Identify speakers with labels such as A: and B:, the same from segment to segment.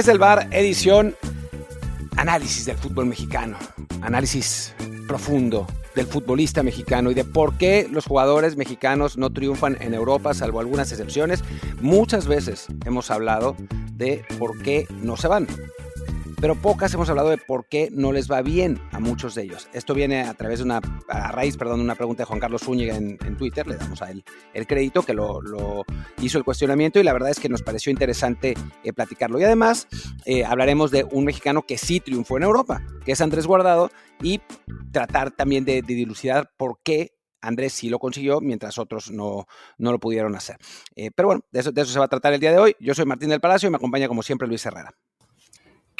A: Desde el bar, edición análisis del fútbol mexicano, análisis profundo del futbolista mexicano y de por qué los jugadores mexicanos no triunfan en Europa, salvo algunas excepciones. Muchas veces hemos hablado de por qué no se van, pero pocas hemos hablado de por qué no les va bien a muchos de ellos. Esto viene a través de una, a raíz, perdón, una pregunta de Juan Carlos Zúñiga en, Twitter, le damos a él el crédito, que lo, hizo el cuestionamiento y la verdad es que nos pareció interesante eh, platicarlo. Y además eh, hablaremos de un mexicano que sí triunfó en Europa, que es Andrés Guardado, y tratar también de, dilucidar por qué Andrés sí lo consiguió, mientras otros no, no lo pudieron hacer. Eh, pero bueno, de eso se va a tratar el día de hoy. Yo soy Martín del Palacio y me acompaña como siempre Luis Herrera.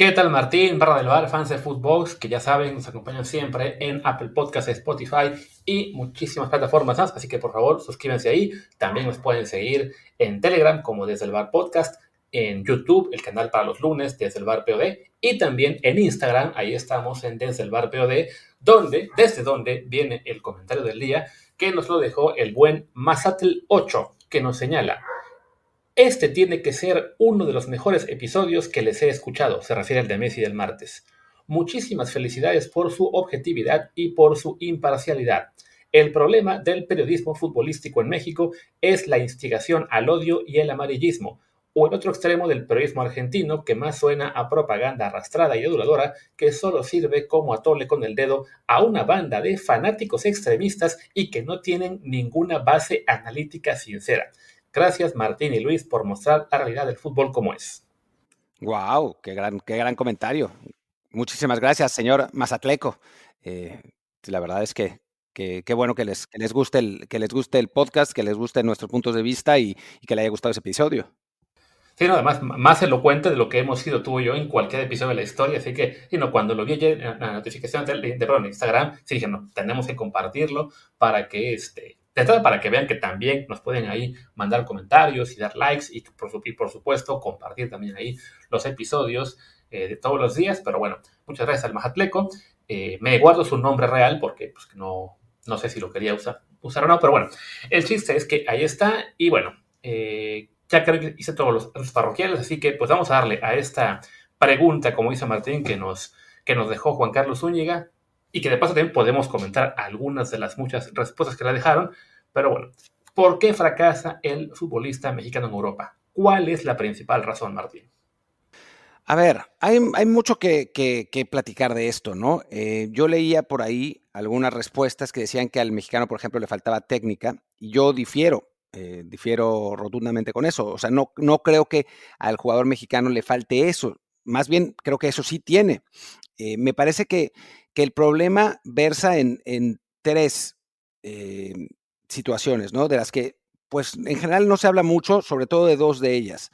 B: ¿Qué tal Martín, barra del bar, fans de Footbox, que ya saben, nos acompañan siempre en Apple Podcasts, Spotify y muchísimas plataformas más, así que por favor suscríbanse ahí, también nos pueden seguir en Telegram como desde el bar podcast, en YouTube, el canal para los lunes desde el bar POD y también en Instagram, ahí estamos en desde el bar POD, donde, desde donde viene el comentario del día que nos lo dejó el buen Mazatl 8, que nos señala, este tiene que ser uno de los mejores episodios que les he escuchado, se refiere al de Messi del martes. Muchísimas felicidades por su objetividad y por su imparcialidad. El problema del periodismo futbolístico en México es la instigación al odio y el amarillismo, o el otro extremo del periodismo argentino que más suena a propaganda arrastrada y aduladora que solo sirve como atole con el dedo a una banda de fanáticos extremistas y que no tienen ninguna base analítica sincera. Gracias Martín y Luis por mostrar la realidad del fútbol como es.
A: ¡Wow! ¡Qué gran, qué gran comentario! Muchísimas gracias, señor Mazatleco. Eh, la verdad es que qué que bueno que les, que les guste el, que les guste el podcast, que les gusten nuestros puntos de vista y, y que le haya gustado ese episodio.
B: Sí, no, además, más elocuente de lo que hemos sido tú y yo en cualquier episodio de la historia. Así que, y no, cuando lo vi ayer en la notificación de, Instagram, sí dije, no, tenemos que compartirlo para que, este, de entrada, para que vean que también nos pueden ahí mandar comentarios y dar likes y por, y por supuesto compartir también ahí los episodios eh, de todos los días. Pero bueno, muchas gracias al Majatleco. Eh, me guardo su nombre real porque pues, no, no sé si lo quería usar, usar o no, pero bueno, el chiste es que ahí está y bueno, eh, ya creo que hice todos los, los parroquiales, así que pues vamos a darle a esta pregunta, como dice Martín, que nos, que nos dejó Juan Carlos Zúñiga y que de paso también podemos comentar algunas de las muchas respuestas que la dejaron, pero bueno, ¿por qué fracasa el futbolista mexicano en Europa? ¿Cuál es la principal razón, Martín?
A: A ver, hay, hay mucho que, que- platicar de esto, ¿no? Eh, yo leía por ahí algunas respuestas que decían que al mexicano, por ejemplo, le faltaba técnica, y yo difiero, eh, difiero rotundamente con eso. O sea, no, no creo que al jugador mexicano le falte eso. Más bien, creo que eso sí tiene. Eh, me parece que, que el problema versa en, tres eh, situaciones, ¿no? De las que, pues, en general no se habla mucho, sobre todo de dos de ellas.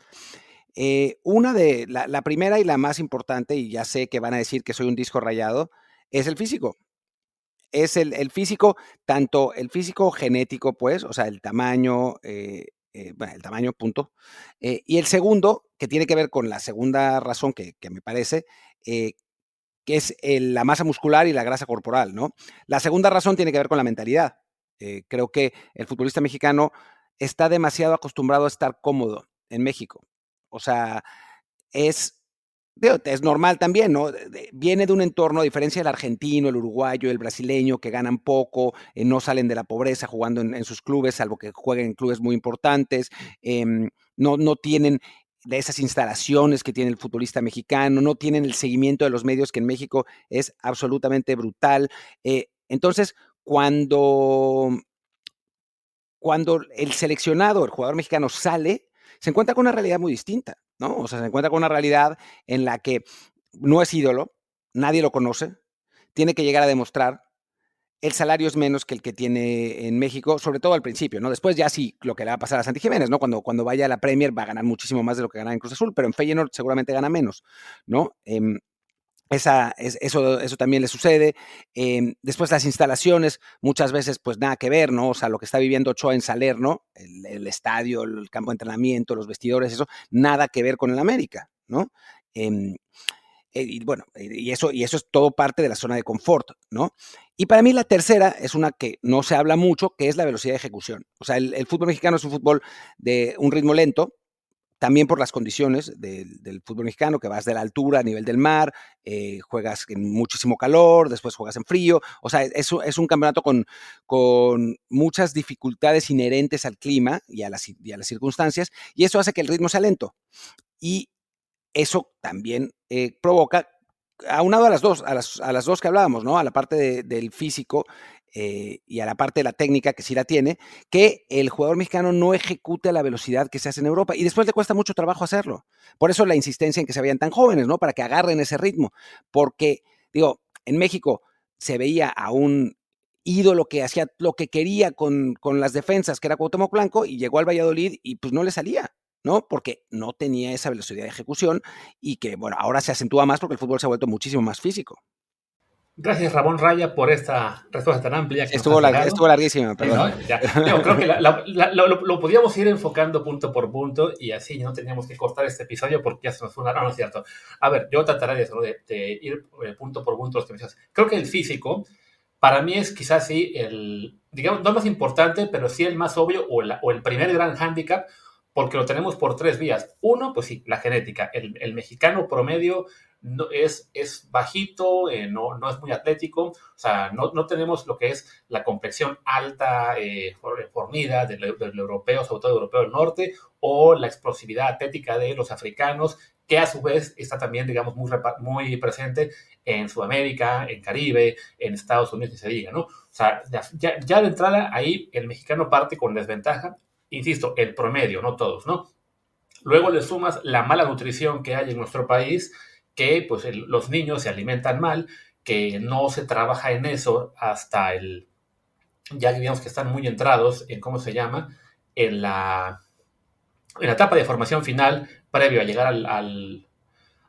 A: Eh, una de la, primera y la más importante, y ya sé que van a decir que soy un disco rayado, es el físico. Es el, físico, tanto el físico genético, pues, o sea, el tamaño, eh, el tamaño, punto. Y el segundo, que tiene que ver con la segunda razón que, que me parece, que es el- la masa muscular y la grasa corporal, ¿no? La segunda razón tiene que ver con la mentalidad. Eh, creo que el futbolista mexicano está demasiado acostumbrado a estar cómodo en México. O sea, es es normal también, ¿no? Viene de un entorno, a diferencia del argentino, el uruguayo, el brasileño, que ganan poco, eh, no salen de la pobreza jugando en, sus clubes, salvo que jueguen en clubes muy importantes, em, no, no tienen de esas instalaciones que tiene el futbolista mexicano, no tienen el seguimiento de los medios que en México es absolutamente brutal. Eh, entonces, cuando, cuando el seleccionado, el jugador mexicano sale, se encuentra con una realidad muy distinta, ¿no? O sea, se encuentra con una realidad en la que no es ídolo, nadie lo conoce, tiene que llegar a demostrar, el salario es menos que el que tiene en México, sobre todo al principio, ¿no? Después ya sí, lo que le va a pasar a Santi Jiménez, ¿no? Cuando, cuando vaya a la Premier va a ganar muchísimo más de lo que gana en Cruz Azul, pero en Feyenoord seguramente gana menos, ¿no? Em, esa, eso, eso también le sucede. Em, después las instalaciones, muchas veces pues nada que ver, ¿no? O sea, lo que está viviendo Ochoa en Salerno, el, el estadio, el campo de entrenamiento, los vestidores, eso, nada que ver con el América, ¿no? Em, y bueno, y eso, y eso es todo parte de la zona de confort, ¿no? Y para mí la tercera es una que no se habla mucho, que es la velocidad de ejecución. O sea, el, el fútbol mexicano es un fútbol de un ritmo lento, también por las condiciones del fútbol mexicano, que vas de la altura a nivel del mar, eh, juegas en muchísimo calor, después juegas en frío, o sea, es, es un campeonato con, con, muchas dificultades inherentes al clima y a, las, y a, las, circunstancias, y eso hace que el ritmo sea lento. Y eso también eh, provoca, aunado a las dos, a las, a las dos que hablábamos, ¿no? A la parte de, del físico eh, y a la parte de la técnica que sí la tiene, que el jugador mexicano no ejecute a la velocidad que se hace en Europa y después le cuesta mucho trabajo hacerlo. Por eso la insistencia en que se vean tan jóvenes, ¿no? Para que agarren ese ritmo. Porque, digo, en México se veía a un ídolo que hacía lo que quería con, con las defensas, que era Cuauhtémoc Blanco, y llegó al Valladolid y pues no le salía. ¿No? Porque no tenía esa velocidad de ejecución y que, bueno, ahora se acentúa más porque el fútbol se ha vuelto muchísimo más físico.
B: Gracias, Ramón Raya, por esta respuesta tan amplia.
A: estuvo, estuvo, larguísima, perdón.
B: creo que lo, podíamos ir enfocando punto por punto y así no teníamos que cortar este episodio porque ya se nos fue una... No, no es cierto. A ver, yo trataré de, de, ir eh, punto por punto los que me Creo que el físico, para mí es quizás sí el, digamos, no el más importante, pero sí el más obvio o, o el primer gran hándicap porque lo tenemos por tres vías. Uno, pues sí, la genética. El, el mexicano promedio no, es, es bajito, eh, no, no, es muy atlético, o sea, no, no, tenemos lo que es la complexión alta, eh, fornida del, del, europeo, sobre todo europeo del norte, o la explosividad atlética de los africanos, que a su vez está también, digamos, muy, muy presente en Sudamérica, en Caribe, en Estados Unidos, y se diga, ¿no? O sea, ya, ya de entrada ahí el mexicano parte con desventaja, insisto, el promedio, no todos, ¿no? Luego le sumas la mala nutrición que hay en nuestro país, que pues los niños se alimentan mal, que no se trabaja en eso hasta el, ya digamos que están muy entrados en cómo se llama, en la, en la etapa de formación final previo a llegar al,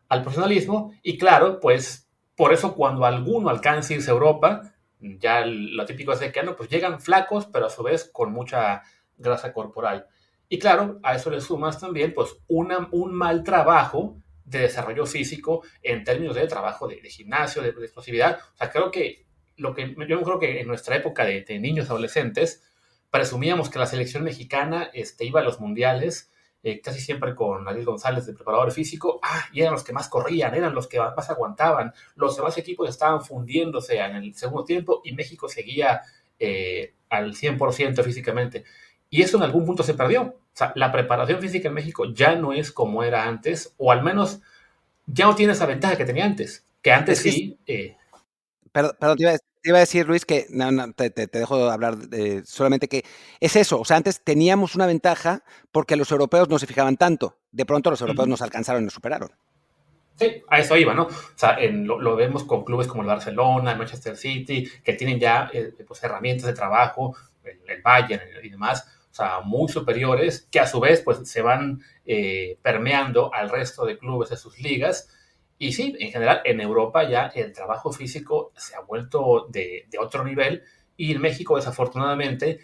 B: al, profesionalismo. Y claro, pues por eso cuando alguno alcanza irse a Europa, ya lo típico es de que, no, pues llegan flacos, pero a su vez con mucha grasa corporal. Y claro, a eso le sumas también pues una, un mal trabajo de desarrollo físico en términos de trabajo de, gimnasio, de, explosividad. O sea, creo que lo que yo creo que en nuestra época de, niños adolescentes presumíamos que la selección mexicana este, iba a los mundiales eh, casi siempre con Ariel González de preparador físico, ah, y eran los que más corrían, eran los que más aguantaban, los demás equipos estaban fundiéndose en el segundo tiempo y México seguía eh, al 100% físicamente. Y eso en algún punto se perdió. O sea, la preparación física en México ya no es como era antes, o al menos ya no tiene esa ventaja que tenía antes, que antes sí... Eh...
A: Perdón, te, iba a, decir, Luis, que no, no, te, te, dejo hablar solamente que es eso, o sea, antes teníamos una ventaja porque los europeos no se fijaban tanto, de pronto los europeos nos alcanzaron y nos superaron.
B: Sí, a eso iba, ¿no? O sea, en, lo, vemos con clubes como el Barcelona, el Manchester City, que tienen ya eh, pues, herramientas de trabajo, el, el Bayern y demás, muy superiores, que a su vez pues se van eh, permeando al resto de clubes de sus ligas. Y sí, en general en Europa ya el trabajo físico se ha vuelto de, otro nivel y en México desafortunadamente,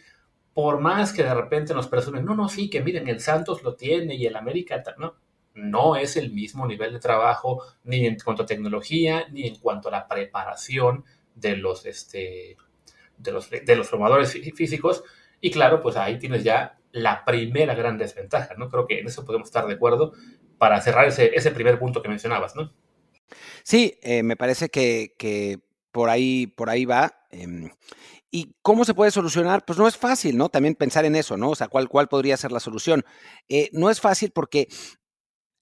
B: por más que de repente nos presumen, no, no, sí, que miren, el Santos lo tiene y el América, no, no es el mismo nivel de trabajo ni en cuanto a tecnología ni en cuanto a la preparación de los, este, de los, de los formadores físicos y claro, pues ahí tienes ya la primera gran desventaja, ¿no? Creo que en eso podemos estar de acuerdo, para cerrar ese, ese primer punto que mencionabas, ¿no?
A: Sí, eh, me parece que, que, por, ahí, por ahí va. Eh, ¿Y cómo se puede solucionar? Pues no es fácil, ¿no? También pensar en eso, ¿no? O sea, ¿cuál, cuál podría ser la solución? Eh, no es fácil porque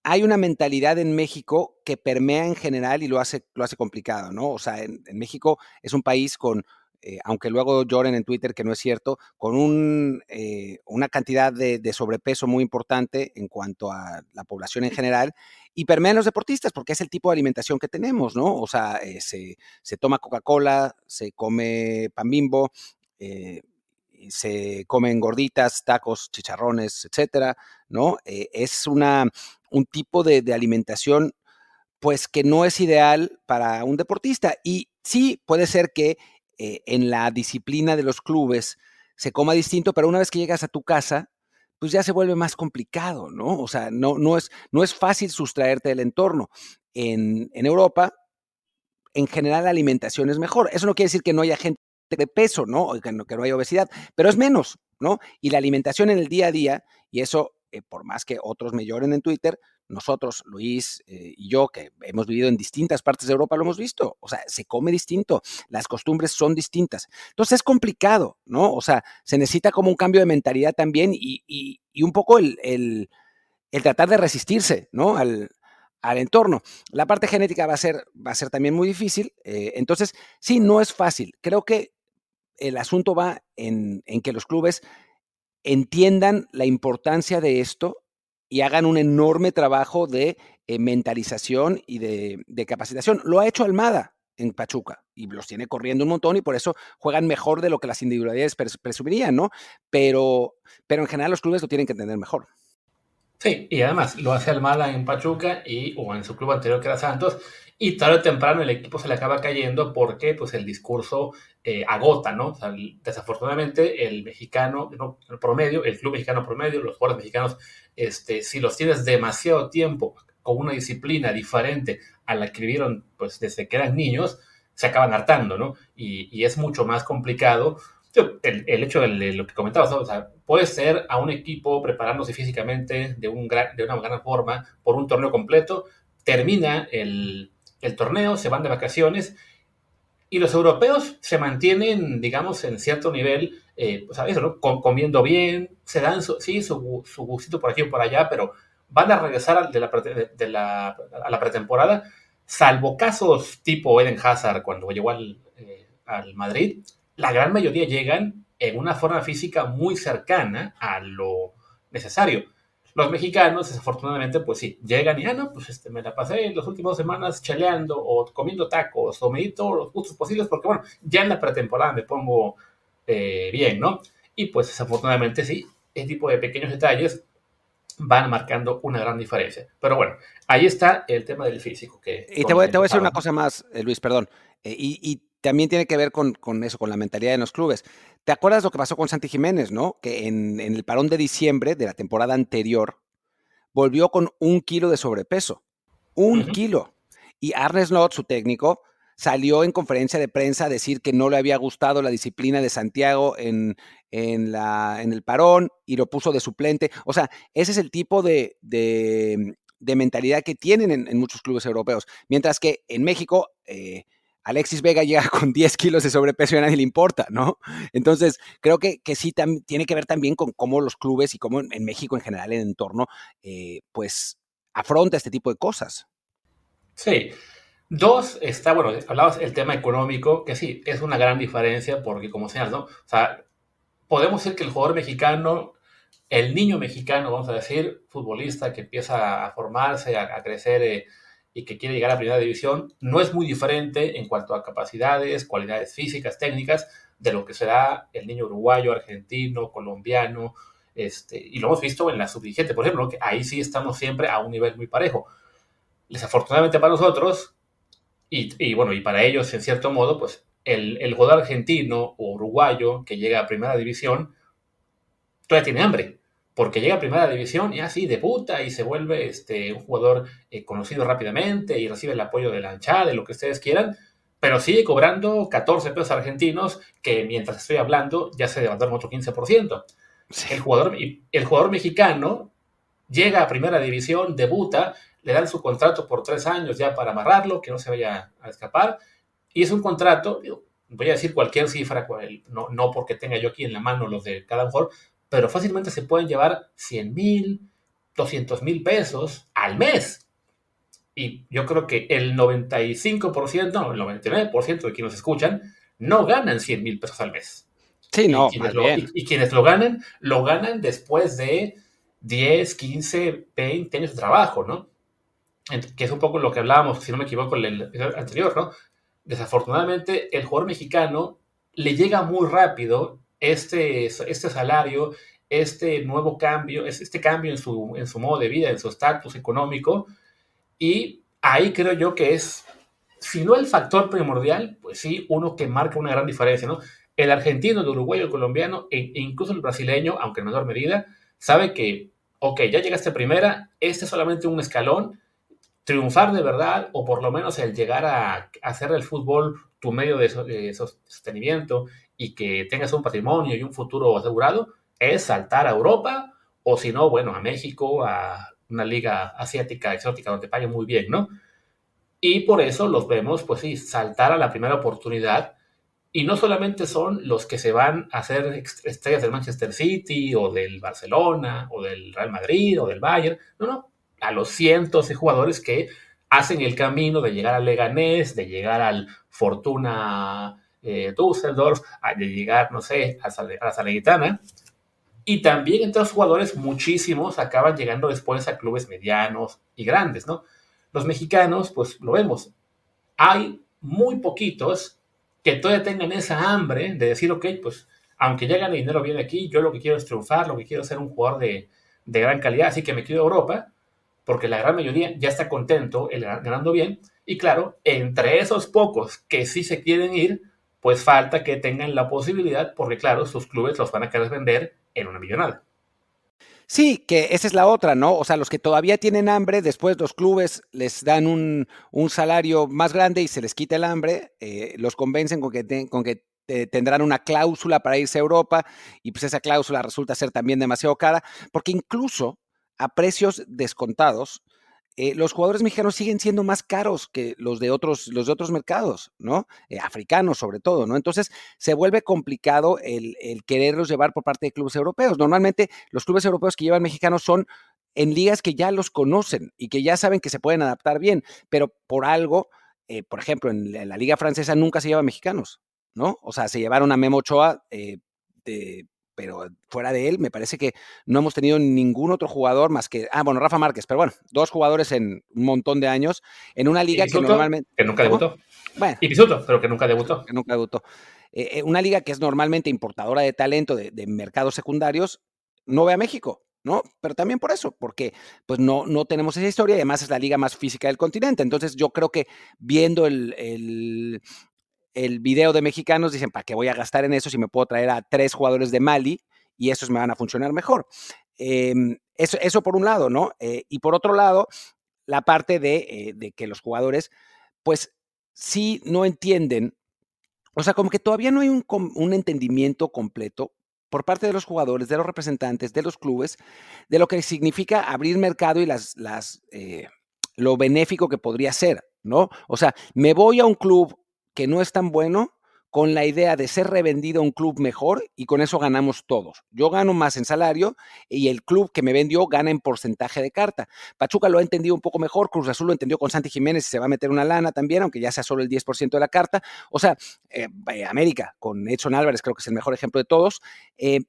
A: hay una mentalidad en México que permea en general y lo hace, lo hace complicado, ¿no? O sea, en México es un país con, eh, aunque luego lloren en Twitter que no es cierto, con un, eh, una cantidad de, de, sobrepeso muy importante en cuanto a la población en general y permean los deportistas porque es el tipo de alimentación que tenemos, ¿no? O sea, eh, se, se, toma Coca-Cola, se come pan bimbo, se comen gorditas, tacos, chicharrones, etcétera, ¿no? es una, un tipo de, de alimentación pues que no es ideal para un deportista. Y sí, puede ser que eh, en la disciplina de los clubes se coma distinto, pero una vez que llegas a tu casa, pues ya se vuelve más complicado, ¿no? O sea, no, no, es, no es fácil sustraerte del entorno. En, en Europa, en general, la alimentación es mejor. Eso no quiere decir que no haya gente de peso, ¿no? Que no, que no haya obesidad, pero es menos, ¿no? Y la alimentación en el día a día, y eso, eh, por más que otros me lloren en Twitter, nosotros, Luis eh, y yo, que hemos vivido en distintas partes de Europa, lo hemos visto. O sea, se come distinto, las costumbres son distintas. Entonces es complicado, ¿no? O sea, se necesita como un cambio de mentalidad también y, y, y un poco el, el, tratar de resistirse, ¿no? Al, al, entorno. La parte genética va a ser, va a ser también muy difícil. Eh, entonces, sí, no es fácil. Creo que el asunto va en, en que los clubes entiendan la importancia de esto y hagan un enorme trabajo de eh, mentalización y de, de, capacitación. Lo ha hecho Almada en Pachuca y los tiene corriendo un montón y por eso juegan mejor de lo que las individualidades pres presumirían, ¿no? Pero, pero en general los clubes lo tienen que entender mejor.
B: Sí, y además lo hace Almada en Pachuca y, o en su club anterior que era Santos, y tarde o temprano el equipo se le acaba cayendo porque pues, el discurso eh, agota, ¿no? O sea, desafortunadamente el mexicano, no, el promedio, el club mexicano promedio, los jugadores mexicanos, este, si los tienes demasiado tiempo con una disciplina diferente a la que vivieron pues, desde que eran niños, se acaban hartando, ¿no? Y, y es mucho más complicado el, hecho de lo que comentabas, o sea, puede ser a un equipo preparándose físicamente de, un gran, de una gran forma por un torneo completo, termina el, torneo, se van de vacaciones y los europeos se mantienen, digamos, en cierto nivel, eh, ¿sabes? ¿no? comiendo bien, se dan, su, sí, su, gustito por aquí o por allá, pero van a regresar de la, de la, a la pretemporada, salvo casos tipo Eden Hazard cuando llegó al, eh, al Madrid, la gran mayoría llegan en una forma física muy cercana a lo necesario. Los mexicanos, desafortunadamente, pues sí, llegan y, ah, no, pues este, me la pasé en las últimas semanas chaleando o comiendo tacos o medito los gustos posibles porque, bueno, ya en la pretemporada me pongo eh, bien, ¿no? Y pues desafortunadamente sí, este tipo de pequeños detalles van marcando una gran diferencia. Pero bueno, ahí está el tema del físico. Que
A: y te voy, te voy a decir una cosa más, eh, Luis, perdón. Eh, y, y, también tiene que ver con, con, eso, con la mentalidad de los clubes. ¿Te acuerdas lo que pasó con Santi Jiménez, no? Que en, en, el parón de diciembre de la temporada anterior volvió con un kilo de sobrepeso. Un uh -huh. kilo. Y Arne Slot, su técnico, salió en conferencia de prensa a decir que no le había gustado la disciplina de Santiago en, en, la, en el parón y lo puso de suplente. O sea, ese es el tipo de, de, de mentalidad que tienen en, en, muchos clubes europeos. Mientras que en México... Eh, Alexis Vega llega con 10 kilos de sobrepeso y a nadie le importa, ¿no? Entonces, creo que, que sí tiene que ver también con cómo los clubes y cómo en México en general el entorno, eh, pues, afronta este tipo de cosas.
B: Sí. Dos, está, bueno, hablabas del tema económico, que sí, es una gran diferencia porque, como seas, ¿no? O sea, podemos decir que el jugador mexicano, el niño mexicano, vamos a decir, futbolista que empieza a formarse, a, a crecer, eh, y que quiere llegar a primera división no es muy diferente en cuanto a capacidades, cualidades físicas, técnicas, de lo que será el niño uruguayo, argentino, colombiano, este, y lo hemos visto en la subdigente, por ejemplo, que ahí sí estamos siempre a un nivel muy parejo. Desafortunadamente para nosotros, y, y bueno, y para ellos en cierto modo, pues el, el jugador argentino o uruguayo que llega a primera división todavía tiene hambre porque llega a primera división y así debuta y se vuelve este, un jugador eh, conocido rápidamente y recibe el apoyo de la hinchada, de lo que ustedes quieran, pero sigue cobrando 14 pesos argentinos que mientras estoy hablando ya se levantaron otro 15%. Sí. El, jugador, el jugador mexicano llega a primera división, debuta, le dan su contrato por tres años ya para amarrarlo, que no se vaya a escapar, y es un contrato, voy a decir cualquier cifra, no, no porque tenga yo aquí en la mano los de cada mejor, pero fácilmente se pueden llevar 100 mil, 200 mil pesos al mes. Y yo creo que el 95%, no, el 99% de quienes nos escuchan no ganan 100 mil pesos al mes.
A: Sí, no,
B: y quienes, lo, y quienes lo ganan, lo ganan después de 10, 15, 20 años de trabajo, ¿no? Que es un poco lo que hablábamos, si no me equivoco, en el anterior, ¿no? Desafortunadamente, el jugador mexicano le llega muy rápido este, este salario, este nuevo cambio, este cambio en su, en su modo de vida, en su estatus económico, y ahí creo yo que es, si no el factor primordial, pues sí, uno que marca una gran diferencia, ¿no? El argentino, el uruguayo, el colombiano e incluso el brasileño, aunque en menor medida, sabe que, ok, ya llegaste primera, este es solamente un escalón, triunfar de verdad, o por lo menos el llegar a, hacer el fútbol tu medio de, sostenimiento y que tengas un patrimonio y un futuro asegurado, es saltar a Europa, o si no, bueno, a México, a una liga asiática exótica donde paguen muy bien, ¿no? Y por eso los vemos, pues sí, saltar a la primera oportunidad. Y no solamente son los que se van a hacer estrellas del Manchester City o del Barcelona o del Real Madrid o del Bayern. No, no, a los cientos de jugadores que hacen el camino de llegar al Leganés, de llegar al Fortuna eh, Düsseldorf, de llegar, no sé, a, la Salernitana. Y también entre los jugadores, muchísimos acaban llegando después a clubes medianos y grandes, ¿no? Los mexicanos, pues lo vemos, hay muy poquitos que todavía tengan esa hambre de decir, ok, pues aunque ya gane dinero bien aquí, yo lo que quiero es triunfar, lo que quiero es ser un jugador de, de gran calidad, así que me quiero a Europa porque la gran mayoría ya está contento, ganando bien, y claro, entre esos pocos que sí se quieren ir, pues falta que tengan la posibilidad, porque claro, sus clubes los van a querer vender en una millonada.
A: Sí, que esa es la otra, ¿no? O sea, los que todavía tienen hambre, después los clubes les dan un, salario más grande y se les quita el hambre, eh, los convencen con que, con que tendrán una cláusula para irse a Europa y pues esa cláusula resulta ser también demasiado cara, porque incluso a precios descontados, eh, los jugadores mexicanos siguen siendo más caros que los de otros, los de otros mercados, ¿no? Eh, africanos sobre todo, ¿no? Entonces se vuelve complicado el, quererlos llevar por parte de clubes europeos. Normalmente los clubes europeos que llevan mexicanos son en ligas que ya los conocen y que ya saben que se pueden adaptar bien, pero por algo, eh, por ejemplo, en la, liga francesa nunca se llevan mexicanos, ¿no? O sea, se llevaron a Memo Ochoa de pero fuera de él, me parece que no hemos tenido ningún otro jugador más que, ah, bueno, Rafa Márquez, pero bueno, dos jugadores en un montón de años, en una liga que normalmente...
B: Que nunca debutó. Bueno. Y Pisuto, pero que nunca debutó.
A: Que nunca debutó. Eh, eh, una liga que es normalmente importadora de talento de, mercados secundarios, no ve a México. ¿no? Pero también por eso, porque pues no, no tenemos esa historia y además es la liga más física del continente. Entonces yo creo que viendo el, el video de mexicanos, dicen, ¿para qué voy a gastar en eso si me puedo traer a tres jugadores de Mali y esos me van a funcionar mejor? Em, eso, eso, por un lado, ¿no? Eh, y por otro lado, la parte eh, de, que los jugadores, pues sí no entienden, o sea, como que todavía no hay un, un entendimiento completo por parte de los jugadores, de los representantes, de los clubes, de lo que significa abrir mercado y las, las, eh, lo benéfico que podría ser, ¿no? O sea, me voy a un club que no es tan bueno con la idea de ser revendido a un club mejor y con eso ganamos todos. Yo gano más en salario y el club que me vendió gana en porcentaje de carta. Pachuca lo ha entendido un poco mejor, Cruz Azul lo entendió con Santi Jiménez y se va a meter una lana también, aunque ya sea solo el 10% de la carta. O sea, eh, América con Edson Álvarez creo que es el mejor ejemplo de todos. Eh,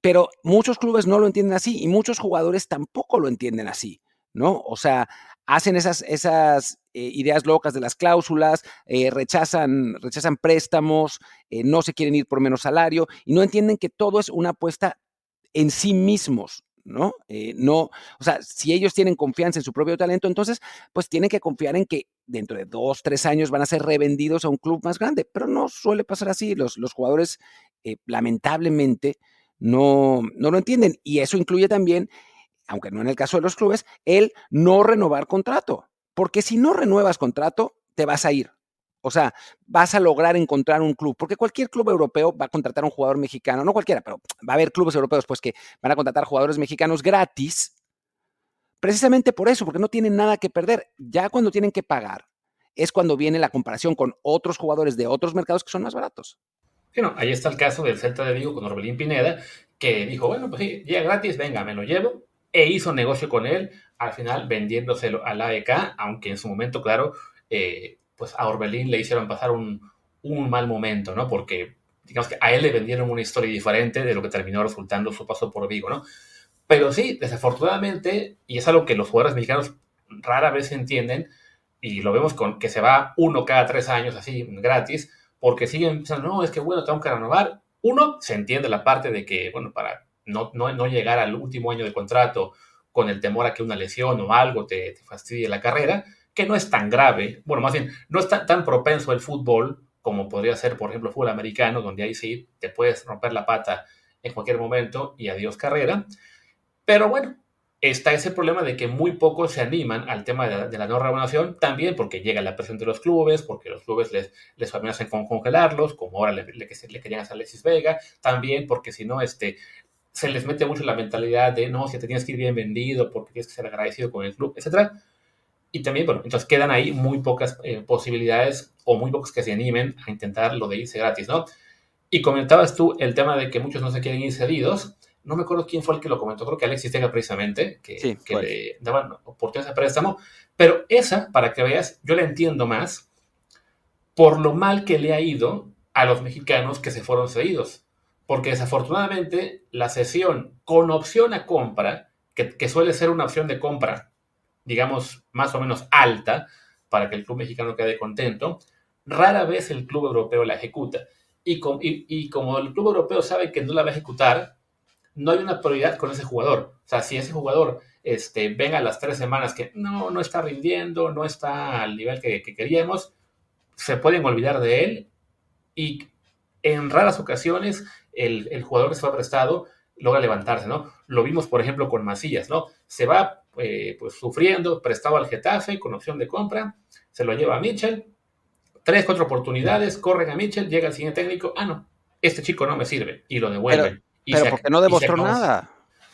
A: pero muchos clubes no lo entienden así y muchos jugadores tampoco lo entienden así. ¿no? O sea, hacen esas, esas eh, ideas locas de las cláusulas, eh, rechazan, rechazan préstamos, eh, no se quieren ir por menos salario y no entienden que todo es una apuesta en sí mismos, ¿no? no, o sea, si ellos tienen confianza en su propio talento, entonces, pues tienen que confiar en que dentro de dos, tres años van a ser revendidos a un club más grande, pero no suele pasar así. Los, los jugadores, lamentablemente, no, no lo entienden y eso incluye también aunque no en el caso de los clubes, el no renovar contrato. Porque si no renuevas contrato, te vas a ir. O sea, vas a lograr encontrar un club, porque cualquier club europeo va a contratar a un jugador mexicano, no cualquiera, pero va a haber clubes europeos pues que van a contratar jugadores mexicanos gratis, precisamente por eso, porque no tienen nada que perder. Ya cuando tienen que pagar, es cuando viene la comparación con otros jugadores de otros mercados que son más baratos.
B: Bueno, ahí está el caso del Celta de Vigo con Orbelín Pineda, que dijo, bueno, pues gratis, venga, me lo llevo, e hizo negocio con él, al final vendiéndoselo a la AEK, aunque en su momento, claro, eh, pues a Orbelín le hicieron pasar un, un mal momento, ¿no? Porque digamos que a él le vendieron una historia diferente de lo que terminó resultando su paso por Vigo, ¿no? Pero sí, desafortunadamente, y es algo que los jugadores mexicanos rara vez entienden, y lo vemos con que se va uno cada tres años así gratis, porque siguen pensando, no, es que bueno, tengo que renovar. Uno, se entiende la parte de que, bueno, para no, no, no llegar al último año de contrato con el temor a que una lesión o algo te, fastidie la carrera, que no es tan grave, bueno, más bien, no es tan, tan propenso el fútbol como podría ser, por ejemplo, el fútbol americano, donde ahí sí te puedes romper la pata en cualquier momento y adiós carrera. Pero bueno, está ese problema de que muy pocos se animan al tema de la, no renovación, también porque llega la presión de los clubes, porque los clubes les, les amenazan con congelarlos, como ahora le, le, le querían hacer Alexis Vega, también porque si no, este, se les mete mucho la mentalidad de, no, si te tienes que ir bien vendido, porque tienes que ser agradecido con el club, etcétera. Y también, bueno, entonces quedan ahí muy pocas eh, posibilidades o muy pocos que se animen a intentar lo de irse gratis, ¿no? Y comentabas tú el tema de que muchos no se quieren ir cedidos. No me acuerdo quién fue el que lo comentó, creo que Alexis Vega precisamente, que,
A: Sí,
B: que le daban oportunidades de préstamo. Pero esa, para que veas, yo la entiendo más por lo mal que le ha ido a los mexicanos que se fueron cedidos. Porque desafortunadamente la cesión con opción a compra, que, suele ser una opción de compra digamos, más o menos alta para que el club mexicano quede contento, rara vez el club europeo la ejecuta. Y, com- y- como el club europeo sabe que no la va a ejecutar, no hay una prioridad con ese jugador. O sea, si ese jugador este, venga las tres semanas que no, no está rindiendo, no está al nivel que, que queríamos, se pueden olvidar de él y en raras ocasiones el, el jugador que se va prestado logra levantarse, ¿no? Lo vimos, por ejemplo, con Macías, ¿no? Se va eh, pues sufriendo, prestado al Getafe con opción de compra, se lo lleva a Mitchell, tres, cuatro oportunidades, corren a Mitchell, llega el siguiente técnico, ah, no, este chico no me sirve, y lo devuelven. Y
A: Pero
B: se-
A: porque no demostró nada.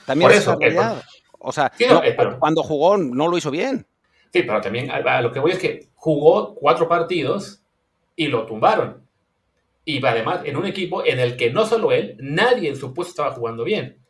A: También
B: Por
A: es
B: eso,
A: la realidad. O sea,
B: Sí, no,
A: no,
B: eh, pero-
A: cuando jugó no lo hizo bien.
B: Sí, pero también a lo que voy es que jugó cuatro partidos y lo tumbaron. Y además en un equipo en el que no solo él, nadie en su puesto estaba jugando bien.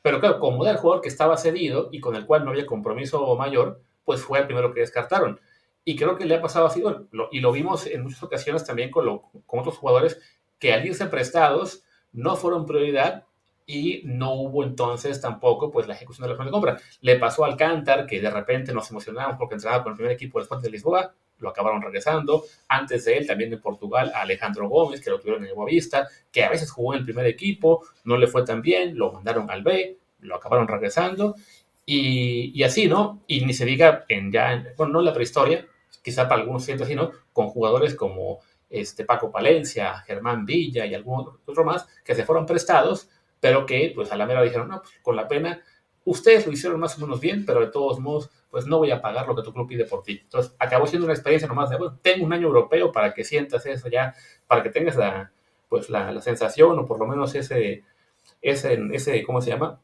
B: Pero claro, como era el jugador que estaba cedido y con el cual no había compromiso mayor, pues fue el primero que descartaron. Y creo que le ha pasado así, y lo vimos en muchas ocasiones también con, otros jugadores que al irse prestados no fueron prioridad y no hubo entonces tampoco pues la ejecución de la opción de compra. Le pasó al Cantar que de repente nos emocionamos porque entrenaba con el primer equipo del Sporting de Lisboa, lo acabaron regresando. Antes de él, también en Portugal, a Alejandro Gómez, que lo tuvieron en Boavista, que a veces jugó en el primer equipo, no le fue tan bien, lo mandaron al B, lo acabaron regresando. Y, y así, ¿no? Y ni se diga en ya, en- bueno, no en la prehistoria, quizá para algunos siente así, ¿no? Con jugadores como este Paco Palencia, Germán Villa y algún otro más, que se fueron prestados, pero que pues a la mera dijeron, no, pues con la pena, ustedes lo hicieron más o menos bien, pero de todos modos, pues no voy a pagar lo que tu club pide por ti. Entonces, acabó siendo una experiencia nomás de, bueno, tengo un año europeo para que sientas eso ya, para que tengas la, pues la, la sensación o por lo menos ese, ese, ese ¿cómo se llama?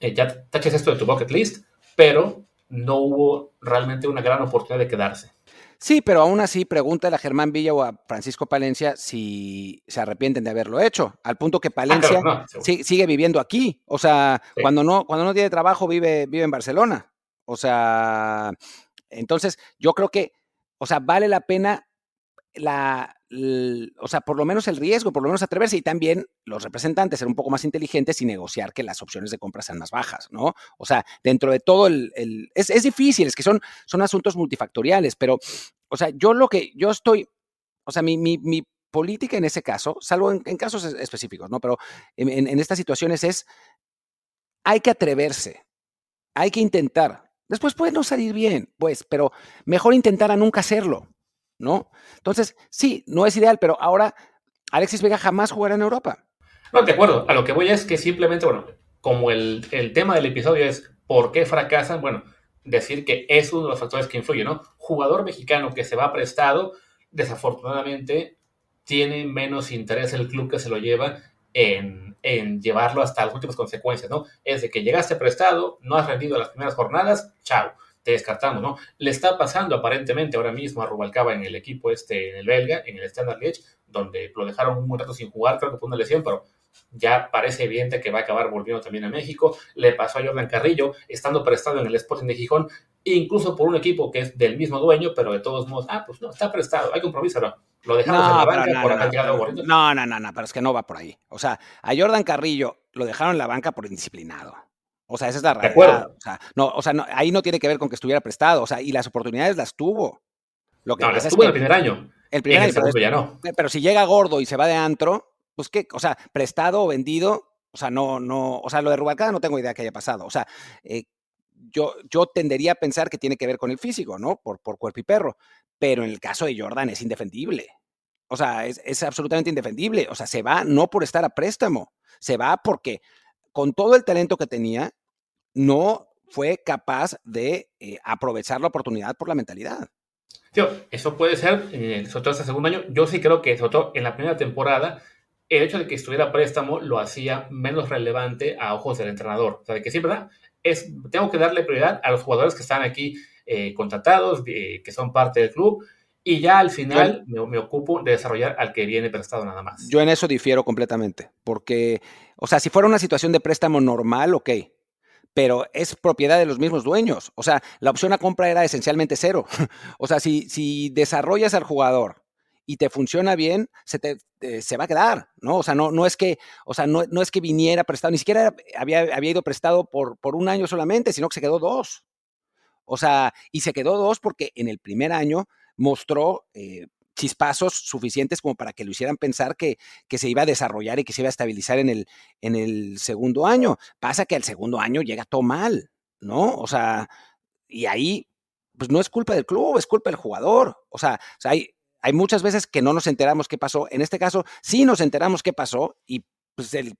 B: Eh, ya taches esto de tu bucket list, pero no hubo realmente una gran oportunidad de quedarse.
A: Sí, pero aún así pregúntale a Germán Villa o a Francisco Palencia si se arrepienten de haberlo hecho, al punto que Palencia
B: Ah, claro, no, seguro.
A: sí- sigue viviendo aquí. O sea,
B: Sí.
A: cuando, no, cuando no tiene trabajo vive, vive en Barcelona. O sea, entonces yo creo que, o sea, vale la pena la, o sea, por lo menos el riesgo, por lo menos atreverse y también los representantes ser un poco más inteligentes y negociar que las opciones de compra sean más bajas, ¿no? O sea, dentro de todo el, es, es difícil, es que son, son asuntos multifactoriales, pero, o sea, yo lo que, yo estoy, o sea, mi, mi, mi política en ese caso, salvo en, en casos es- específicos, ¿no? Pero en, en- en estas situaciones es, hay que atreverse, hay que intentar. Después puede no salir bien, pues, pero mejor intentar a nunca hacerlo, ¿no? Entonces, sí, no es ideal, pero ahora Alexis Vega jamás jugará en Europa.
B: No, de acuerdo. A lo que voy es que simplemente, bueno, como el, el tema del episodio es ¿por qué fracasan? Bueno, decir que es uno de los factores que influye, ¿no? Jugador mexicano que se va prestado, desafortunadamente, tiene menos interés el club que se lo lleva en, llevarlo hasta las últimas consecuencias, ¿no? Es de que llegaste prestado, no has rendido las primeras jornadas, chao, te descartamos, ¿no? Le está pasando aparentemente ahora mismo a Rubalcaba en el equipo este, en el belga, en el Standard Liège, donde lo dejaron un buen rato sin jugar, creo que fue una lesión, pero ya parece evidente que va a acabar volviendo también a México. Le pasó a Jordan Carrillo, estando prestado en el Sporting de Gijón, incluso por un equipo que es del mismo dueño, pero de todos modos, ah, pues no, está prestado, hay compromiso, no. Lo dejamos en la banca
A: no,
B: por
A: no,
B: haber llegado
A: no, no, no, no, no, pero es que no va por ahí. O sea, a Jordan Carrillo lo dejaron en la banca por indisciplinado. O sea, esa es la realidad.
B: De acuerdo.
A: O sea, no, o sea no, ahí no tiene que ver con que estuviera prestado. O sea, y las oportunidades las tuvo. Lo que
B: no, las tuvo en el primer año.
A: El primer
B: en
A: año,
B: el segundo
A: pero,
B: ya no.
A: pero si llega gordo y se va de antro, pues qué, o sea, prestado o vendido, o sea, no, no, o sea, lo de Rubalcaba no tengo idea que haya pasado. O sea, eh, yo, yo tendería a pensar que tiene que ver con el físico, ¿no? Por, por cuerpo y perro. Pero en el caso de Jordan es indefendible. O sea, es, es, absolutamente indefendible. O sea, se va no por estar a préstamo, se va porque con todo el talento que tenía, no fue capaz de eh, aprovechar la oportunidad por la mentalidad.
B: Tío, eso puede ser, eh, sobre este segundo año. Yo sí creo que, sobre en la primera temporada, el hecho de que estuviera a préstamo lo hacía menos relevante a ojos del entrenador. O sea, de que sí, ¿verdad? Es, tengo que darle prioridad a los jugadores que están aquí eh, contratados, eh, que son parte del club, y ya al final me, me, ocupo de desarrollar al que viene prestado nada más.
A: Yo en eso difiero completamente, porque, o sea, si fuera una situación de préstamo normal, ok, pero es propiedad de los mismos dueños. O sea, la opción a compra era esencialmente cero. o sea, si, si desarrollas al jugador y te funciona bien, se, te, se va a quedar, ¿no? O sea, no, no es que, o sea, no, no es que viniera prestado, ni siquiera había, había ido prestado por, por un año solamente, sino que se quedó dos. O sea, y se quedó dos porque en el primer año mostró eh, chispazos suficientes como para que lo hicieran pensar que, que, se iba a desarrollar y que se iba a estabilizar en el, en el segundo año. Pasa que al segundo año llega todo mal, ¿no? O sea, y ahí, pues no es culpa del club, es culpa del jugador. O sea, o sea hay, hay muchas veces que no nos enteramos qué pasó. En este caso, sí nos enteramos qué pasó y pues el,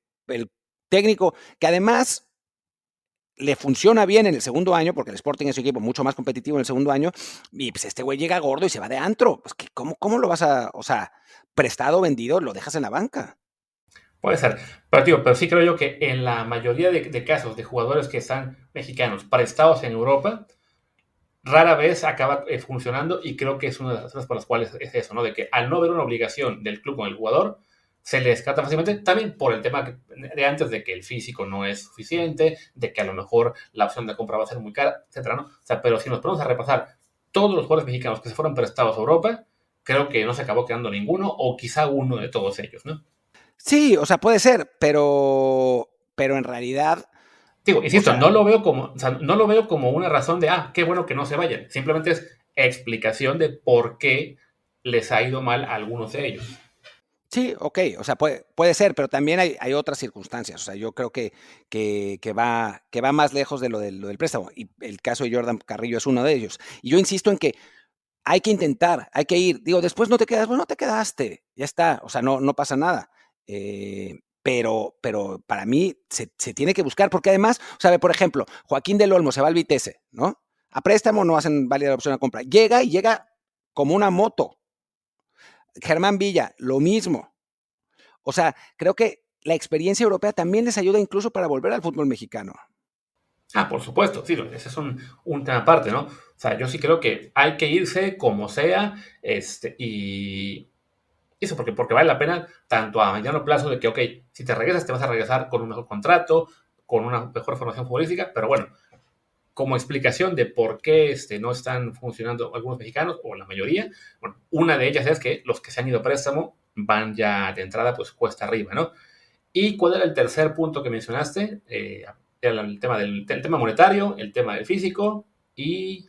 A: técnico, que además le funciona bien en el segundo año, porque el Sporting es un equipo mucho más competitivo en el segundo año, y pues este güey llega gordo y se va de antro. Pues, ¿cómo, ¿Cómo lo vas a, o sea, prestado, vendido, lo dejas en la banca?
B: Puede ser, pero sí creo yo que en la mayoría de, de casos de jugadores que están mexicanos prestados en Europa, rara vez acaba eh, funcionando y creo que es una de las razones por las cuales es eso, ¿no? De que al no haber una obligación del club con el jugador, se le descarta fácilmente, también por el tema de antes de que el físico no es suficiente, de que a lo mejor la opción de compra va a ser muy cara, etcétera, ¿no? O sea, pero si nos ponemos a repasar todos los jugadores mexicanos que se fueron prestados a Europa, creo que no se acabó quedando ninguno, o quizá uno de todos ellos, ¿no?
A: Sí, o sea, puede ser, pero, pero en realidad...
B: Digo, insisto, o sea, no lo veo como, o sea, no lo veo como una razón de, ah, qué bueno que no se vayan. Simplemente es explicación de por qué les ha ido mal a algunos de ellos.
A: Sí, ok, o sea, puede, puede ser, pero también hay, hay, otras circunstancias. O sea, yo creo que, que, que, va, que va más lejos de lo, de lo del préstamo. Y el caso de Jordan Carrillo es uno de ellos. Y yo insisto en que hay que intentar, hay que ir. Digo, después no te quedas, bueno, no te quedaste, ya está. O sea, no, no pasa nada. Eh, pero, pero para mí se, tiene que buscar, porque además, sea, por ejemplo, Joaquín del Olmo se va al Vitesse, ¿no? A préstamo no hacen válida la opción a compra. Llega y llega como una moto. Germán Villa, lo mismo. O sea, creo que la experiencia europea también les ayuda incluso para volver al fútbol mexicano.
B: Ah, por supuesto, sí, ese es un, un, tema aparte, ¿no? O sea, yo sí creo que hay que irse como sea, este, y eso porque, porque vale la pena tanto a mediano plazo de que, ok, si te regresas, te vas a regresar con un mejor contrato, con una mejor formación futbolística, pero bueno, como explicación de por qué este, no están funcionando algunos mexicanos, o la mayoría, una de ellas es que los que se han ido a préstamo van ya de entrada, pues cuesta arriba, ¿no? ¿Y cuál era el tercer punto que mencionaste? Eh, el tema del el tema monetario, el tema del físico y...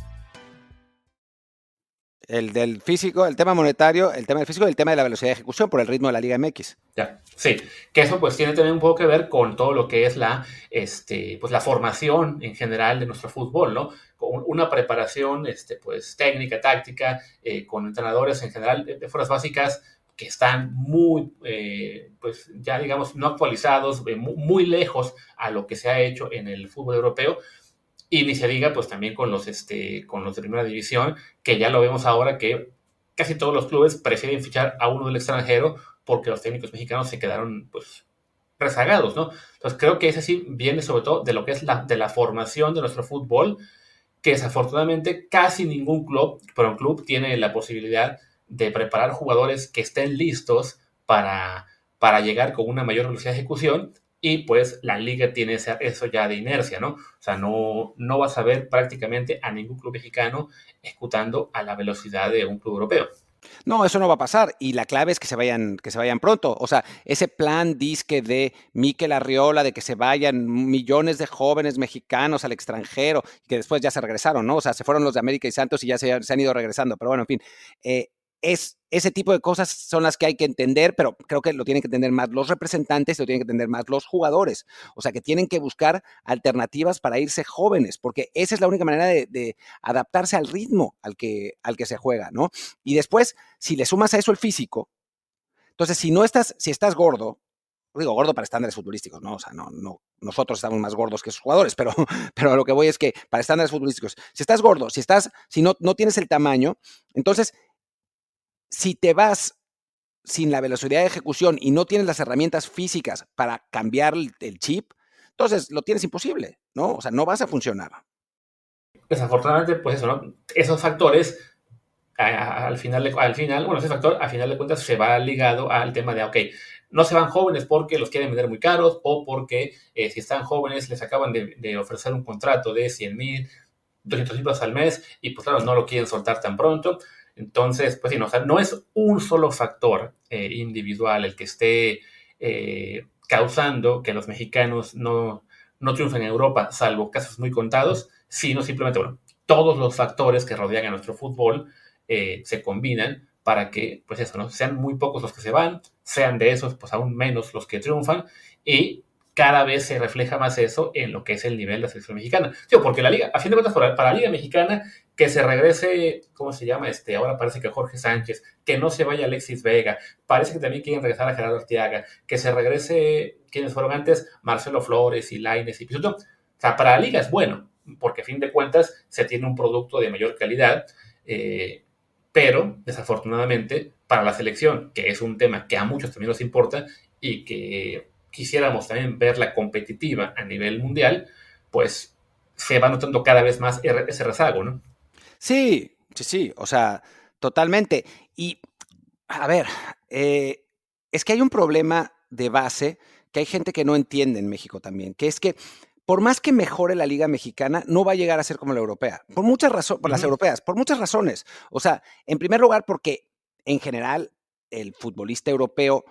A: El del físico, el tema monetario, el tema del físico y el tema de la velocidad de ejecución por el ritmo de la Liga MX.
B: Ya, sí, que eso pues tiene también un poco que ver con todo lo que es la, este, pues la formación en general de nuestro fútbol, ¿no? Con una preparación, este, pues técnica, táctica, eh, con entrenadores en general de, de fuerzas básicas que están muy, eh, pues ya digamos, no actualizados, eh, mu- muy, lejos a lo que se ha hecho en el fútbol europeo. Y ni se diga, pues también con los, este, con los de primera división, que ya lo vemos ahora que casi todos los clubes prefieren fichar a uno del extranjero porque los técnicos mexicanos se quedaron pues rezagados, ¿no? Entonces creo que ese sí viene sobre todo de lo que es la, de la formación de nuestro fútbol, que desafortunadamente casi ningún club, pero un club tiene la posibilidad de preparar jugadores que estén listos para, para llegar con una mayor velocidad de ejecución y pues la liga tiene eso ya de inercia, ¿no? O sea, no, no vas a ver prácticamente a ningún club mexicano ejecutando a la velocidad de un club europeo.
A: No, eso no va a pasar y la clave es que se vayan, que se vayan pronto. O sea, ese plan disque de Miquel Arriola de que se vayan millones de jóvenes mexicanos al extranjero, que después ya se regresaron, ¿no? O sea, se fueron los de América y Santos y ya se, se han ido regresando. Pero bueno, en fin, eh, es ese tipo de cosas son las que hay que entender, pero creo que lo tienen que entender más los representantes, lo tienen que entender más los jugadores. O sea, que tienen que buscar alternativas para irse jóvenes, porque esa es la única manera de, adaptarse al ritmo al que, al que se juega, ¿no? Y después, si le sumas a eso el físico, entonces si no estás, si estás gordo, digo gordo para estándares futbolísticos, ¿no? O sea, no, no, nosotros estamos más gordos que esos jugadores, pero, pero a lo que voy es que para estándares futbolísticos, si estás gordo, si estás, si no, no tienes el tamaño, entonces, si te vas sin la velocidad de ejecución y no tienes las herramientas físicas para cambiar el, chip, entonces lo tienes imposible, ¿no? O sea, no vas a funcionar.
B: desafortunadamente, pues eso, ¿no? Esos factores, al final, al final, bueno, ese factor, al final de cuentas, se va ligado al tema de, ok, no se van jóvenes porque los quieren vender muy caros o porque eh, si están jóvenes les acaban de, de ofrecer un contrato de 100 mil, 200 mil pesos al mes y pues claro, no lo quieren soltar tan pronto. Entonces, pues sí, no, o sea, no es un solo factor eh, individual el que esté eh, causando que los mexicanos no, no triunfen en Europa, salvo casos muy contados, sino simplemente, bueno, todos los factores que rodean a nuestro fútbol eh, se combinan para que, pues eso, ¿no? sean muy pocos los que se van, sean de esos, pues aún menos los que triunfan, y cada vez se refleja más eso en lo que es el nivel de la selección mexicana. Tío, porque la liga, a fin de cuentas, para, la liga mexicana, que se regrese, ¿cómo se llama? Este, ahora parece que Jorge Sánchez, que no se vaya Alexis Vega, parece que también quieren regresar a Gerardo Arteaga, que se regrese, quienes fueron antes, Marcelo Flores y Laines y Pisuto. O sea, para la liga es bueno, porque a fin de cuentas se tiene un producto de mayor calidad, eh, pero desafortunadamente para la selección, que es un tema que a muchos también nos importa y que quisiéramos también verla competitiva a nivel mundial, pues se va notando cada vez más ese rezago, ¿no?
A: Sí, sí, sí, o sea, totalmente. Y, a ver, eh, es que hay un problema de base que hay gente que no entiende en México también, que es que por más que mejore la liga mexicana, no va a llegar a ser como la europea, por muchas razones, por las europeas, por muchas razones. O sea, en primer lugar, porque en general el futbolista europeo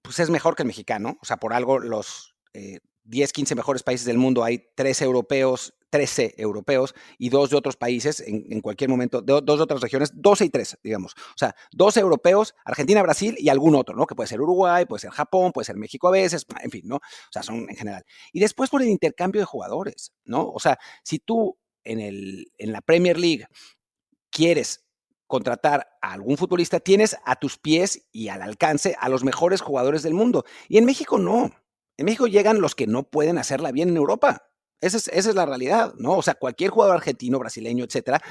A: pues es mejor que el mexicano. O sea, por algo los eh, 10, 15 mejores países del mundo hay 13 europeos, 13 europeos y dos de otros países en, cualquier momento, dos de otras regiones, 12 y 3, digamos. O sea, 12 europeos, Argentina, Brasil y algún otro, ¿no? Que puede ser Uruguay, puede ser Japón, puede ser México a veces, en fin, ¿no? O sea, son en general. Y después por el intercambio de jugadores, ¿no? O sea, si tú en, el, en la Premier League quieres contratar a algún futbolista, tienes a tus pies y al alcance a los mejores jugadores del mundo. Y en México no. En México llegan los que no pueden hacerla bien en Europa. Esa es, la realidad, ¿no? O sea, cualquier jugador argentino, brasileño, etcétera,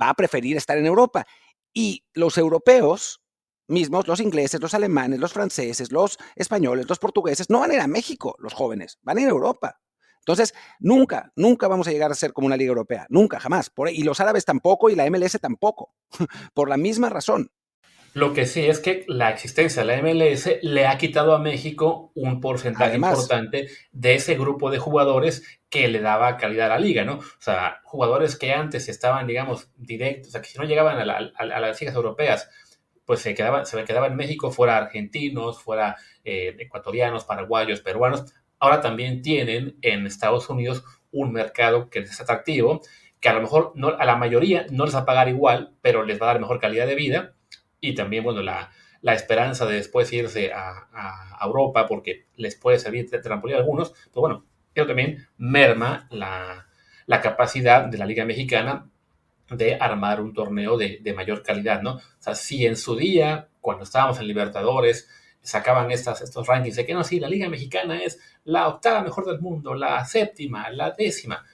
A: va a preferir estar en Europa. Y los europeos mismos, los ingleses, los alemanes, los franceses, los españoles, los portugueses, no van a ir a México, los jóvenes, van a ir a Europa. Entonces, nunca, nunca vamos a llegar a ser como una liga europea, nunca, jamás. Y los árabes tampoco y la MLS tampoco, por la misma razón.
B: Lo que sí es que la existencia de la MLS le ha quitado a México un porcentaje importante de ese grupo de jugadores que le daba calidad a la liga, ¿no? O sea, jugadores que antes estaban, digamos, directos, o sea, que si no llegaban a, las ligas europeas, pues se quedaban, se quedaban en México, fuera argentinos, fuera eh, ecuatorianos, paraguayos, peruanos, ahora también tienen en Estados Unidos un mercado que es atractivo, que a lo mejor no, a la mayoría no les va a pagar igual, pero les va a dar mejor calidad de vida y también, bueno, la, esperanza de después irse a, Europa porque les puede servir de trampolín a algunos, pues bueno, eso también merma la, capacidad de la Liga Mexicana de armar un torneo de, mayor calidad, ¿no? O sea, si en su día, cuando estábamos en Libertadores, sacaban estas, estos rankings de que no, sí, la Liga Mexicana es la octava mejor del mundo, la séptima, la décima,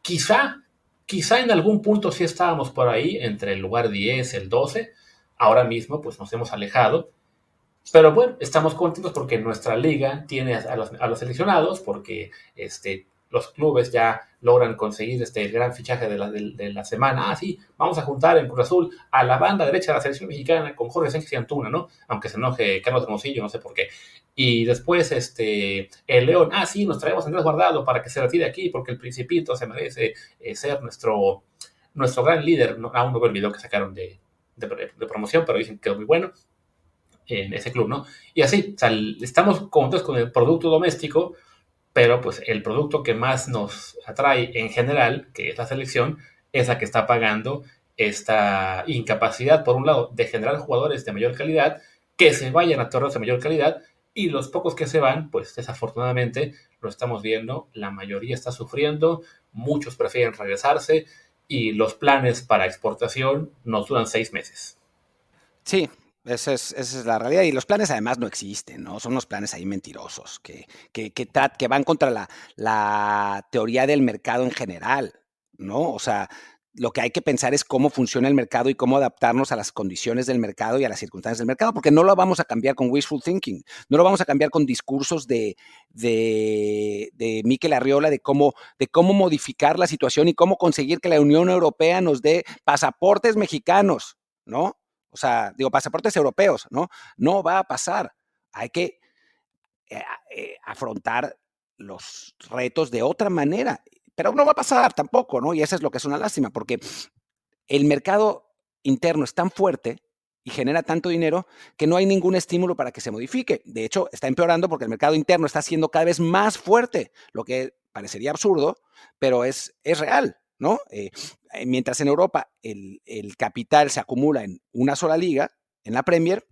B: quizá, quizá en algún punto sí estábamos por ahí, entre el lugar 10, el 12, Ahora mismo, pues nos hemos alejado. Pero bueno, estamos contentos porque nuestra liga tiene a los, seleccionados, porque este, los clubes ya logran conseguir este, el gran fichaje de la, semana. Ah, sí, vamos a juntar en Cruz Azul a la banda derecha de la selección mexicana con Jorge Sánchez y Antuna, ¿no? Aunque se enoje Carlos Hermosillo, no sé por qué. Y después, este, el León, ah, sí, nos traemos a Andrés Guardado para que se retire aquí, porque el Principito se merece eh, ser nuestro, nuestro gran líder. No, aún no veo video que sacaron de, de, promoción, pero dicen que es muy bueno en ese club, ¿no? Y así, estamos contentos con el producto doméstico, pero pues el producto que más nos atrae en general, que es la selección, es la que está pagando esta incapacidad, por un lado, de generar jugadores de mayor calidad, que se vayan a torneos de mayor calidad, y los pocos que se van, pues desafortunadamente lo estamos viendo, la mayoría está sufriendo, muchos prefieren regresarse, y los planes para exportación nos duran seis meses.
A: Sí, esa es, la realidad. Y los planes además no existen, ¿no? Son unos planes ahí mentirosos que, que, que, que van contra la, la, teoría del mercado en general, ¿no? O sea, lo que hay que pensar es cómo funciona el mercado y cómo adaptarnos a las condiciones del mercado y a las circunstancias del mercado, porque no lo vamos a cambiar con wishful thinking, no lo vamos a cambiar con discursos de, de, de Miquel Arriola de cómo, de cómo modificar la situación y cómo conseguir que la Unión Europea nos dé pasaportes mexicanos, ¿no? O sea, digo, pasaportes europeos, ¿no? No va a pasar. Hay que eh, eh, afrontar los retos de otra manera. Pero no va a pasar tampoco, ¿no? Y eso es lo que es una lástima, porque el mercado interno es tan fuerte y genera tanto dinero que no hay ningún estímulo para que se modifique. De hecho, está empeorando porque el mercado interno está siendo cada vez más fuerte, lo que parecería absurdo, pero es, es real, ¿no? Eh, eh, mientras en Europa el, el capital se acumula en una sola liga, en la Premier,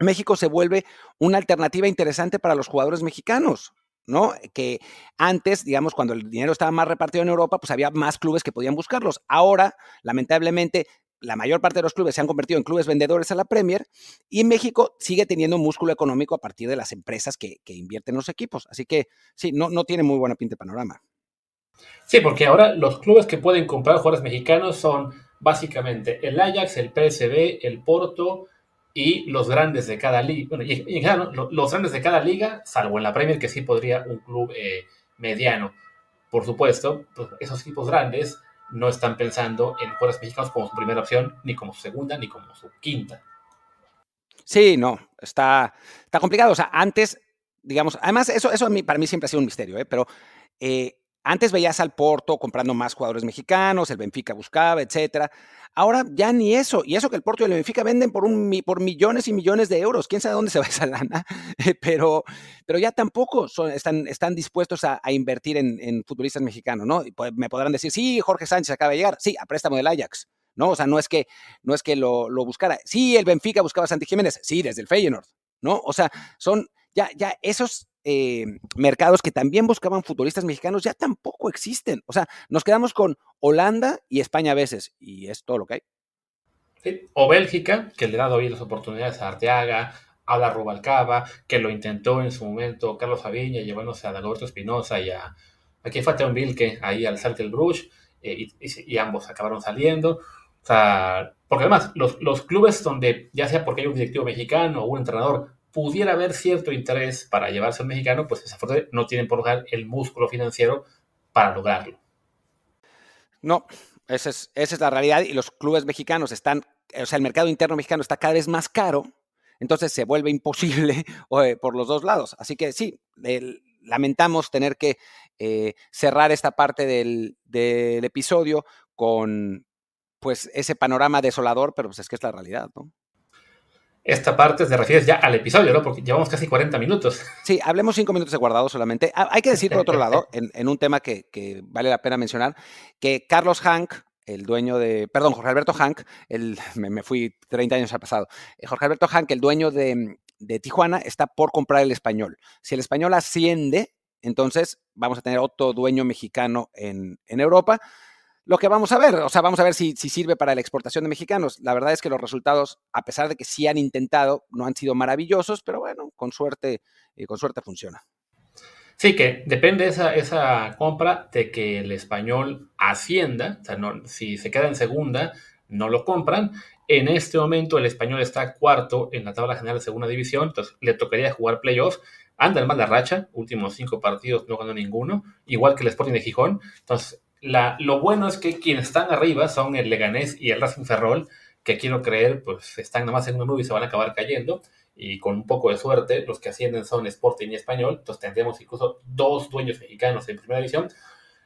A: México se vuelve una alternativa interesante para los jugadores mexicanos. ¿No? Que antes, digamos, cuando el dinero estaba más repartido en Europa, pues había más clubes que podían buscarlos. Ahora, lamentablemente, la mayor parte de los clubes se han convertido en clubes vendedores a la Premier y México sigue teniendo músculo económico a partir de las empresas que, invierten en los equipos. Así que sí, no, no tiene muy buena pinta panorama.
B: Sí, porque ahora los clubes que pueden comprar jugadores mexicanos son básicamente el Ajax, el PSB, el Porto, y los grandes de cada liga, bueno, y, los grandes de cada liga, salvo en la Premier, que sí podría un club eh, mediano. Por supuesto, pues, esos equipos grandes no están pensando en jugadores mexicanos como su primera opción, ni como su segunda, ni como su quinta.
A: Sí, no, está, está complicado. O sea, antes, digamos, además, eso, eso para mí siempre ha sido un misterio, ¿eh? pero eh, antes veías al Porto comprando más jugadores mexicanos, el Benfica buscaba, etcétera. Ahora ya ni eso. Y eso que el Porto y el Benfica venden por, millones y millones de euros. ¿Quién sabe dónde se va esa lana? pero, pero ya tampoco están, dispuestos a, invertir en, futbolistas mexicanos, ¿no? Me podrán decir, sí, Jorge Sánchez acaba de llegar. Sí, a préstamo del Ajax. ¿no? O sea, no es que, no es que lo, lo buscara. Sí, el Benfica buscaba a Santi Jiménez. Sí, desde el Feyenoord, ¿no? O sea, son ya, ya esos eh, mercados que también buscaban futbolistas mexicanos ya tampoco existen. O sea, nos quedamos con Holanda y España a veces, y es todo lo que
B: hay. O Bélgica, que le ha dado hoy las oportunidades a Arteaga, a la Rubalcaba, que lo intentó en su momento Carlos Aviña, llevándose a Dagoberto Espinosa y a. Aquí fue a Vilke, ahí al Cercle Bruges, eh, y, ambos acabaron saliendo. O sea, porque además, los, los clubes donde, ya sea porque hay un directivo mexicano o un entrenador, pudiera haber cierto interés para llevarse al mexicano, pues desafortunadamente no tienen por lugar el músculo financiero para lograrlo.
A: No, esa es, la realidad y los clubes mexicanos están o sea, el mercado interno mexicano está cada vez más caro, entonces se vuelve imposible por los dos lados. Así que sí, lamentamos tener que eh, cerrar esta parte del, del, episodio con pues ese panorama desolador, pero pues es que es la realidad, ¿no?
B: Esta parte se refiere ya al episodio, ¿no? Porque llevamos casi 40 minutos.
A: Sí, hablemos cinco minutos de guardado solamente. Ah, hay que decir, por otro lado, en, un tema que, que, vale la pena mencionar, que Carlos Hank, el dueño de, perdón, Jorge Alberto Hank, el, me, fui 30 años al pasado, eh, Jorge Alberto Hank, el dueño de, de Tijuana, está por comprar el español. Si el español asciende, entonces vamos a tener otro dueño mexicano en, en Europa lo que vamos a ver. O sea, vamos a ver si, sirve para la exportación de mexicanos. La verdad es que los resultados, a pesar de que sí han intentado, no han sido maravillosos, pero bueno, con suerte, eh, con suerte funciona.
B: Sí, que depende esa, esa compra de que el español ascienda, o sea, no, si se queda en segunda, no lo compran. En este momento el español está cuarto en la tabla general de segunda división, entonces le tocaría jugar playoffs. Anda en mala racha, últimos cinco partidos no ganó ninguno, igual que el Sporting de Gijón. Entonces, lo bueno es que quienes están arriba son el Leganés y el Racing Ferrol, que quiero creer, pues están nomás en una nube y se van a acabar cayendo. Y con un poco de suerte, los que ascienden son Sporting y Español. Entonces tendremos incluso dos dueños mexicanos en primera división.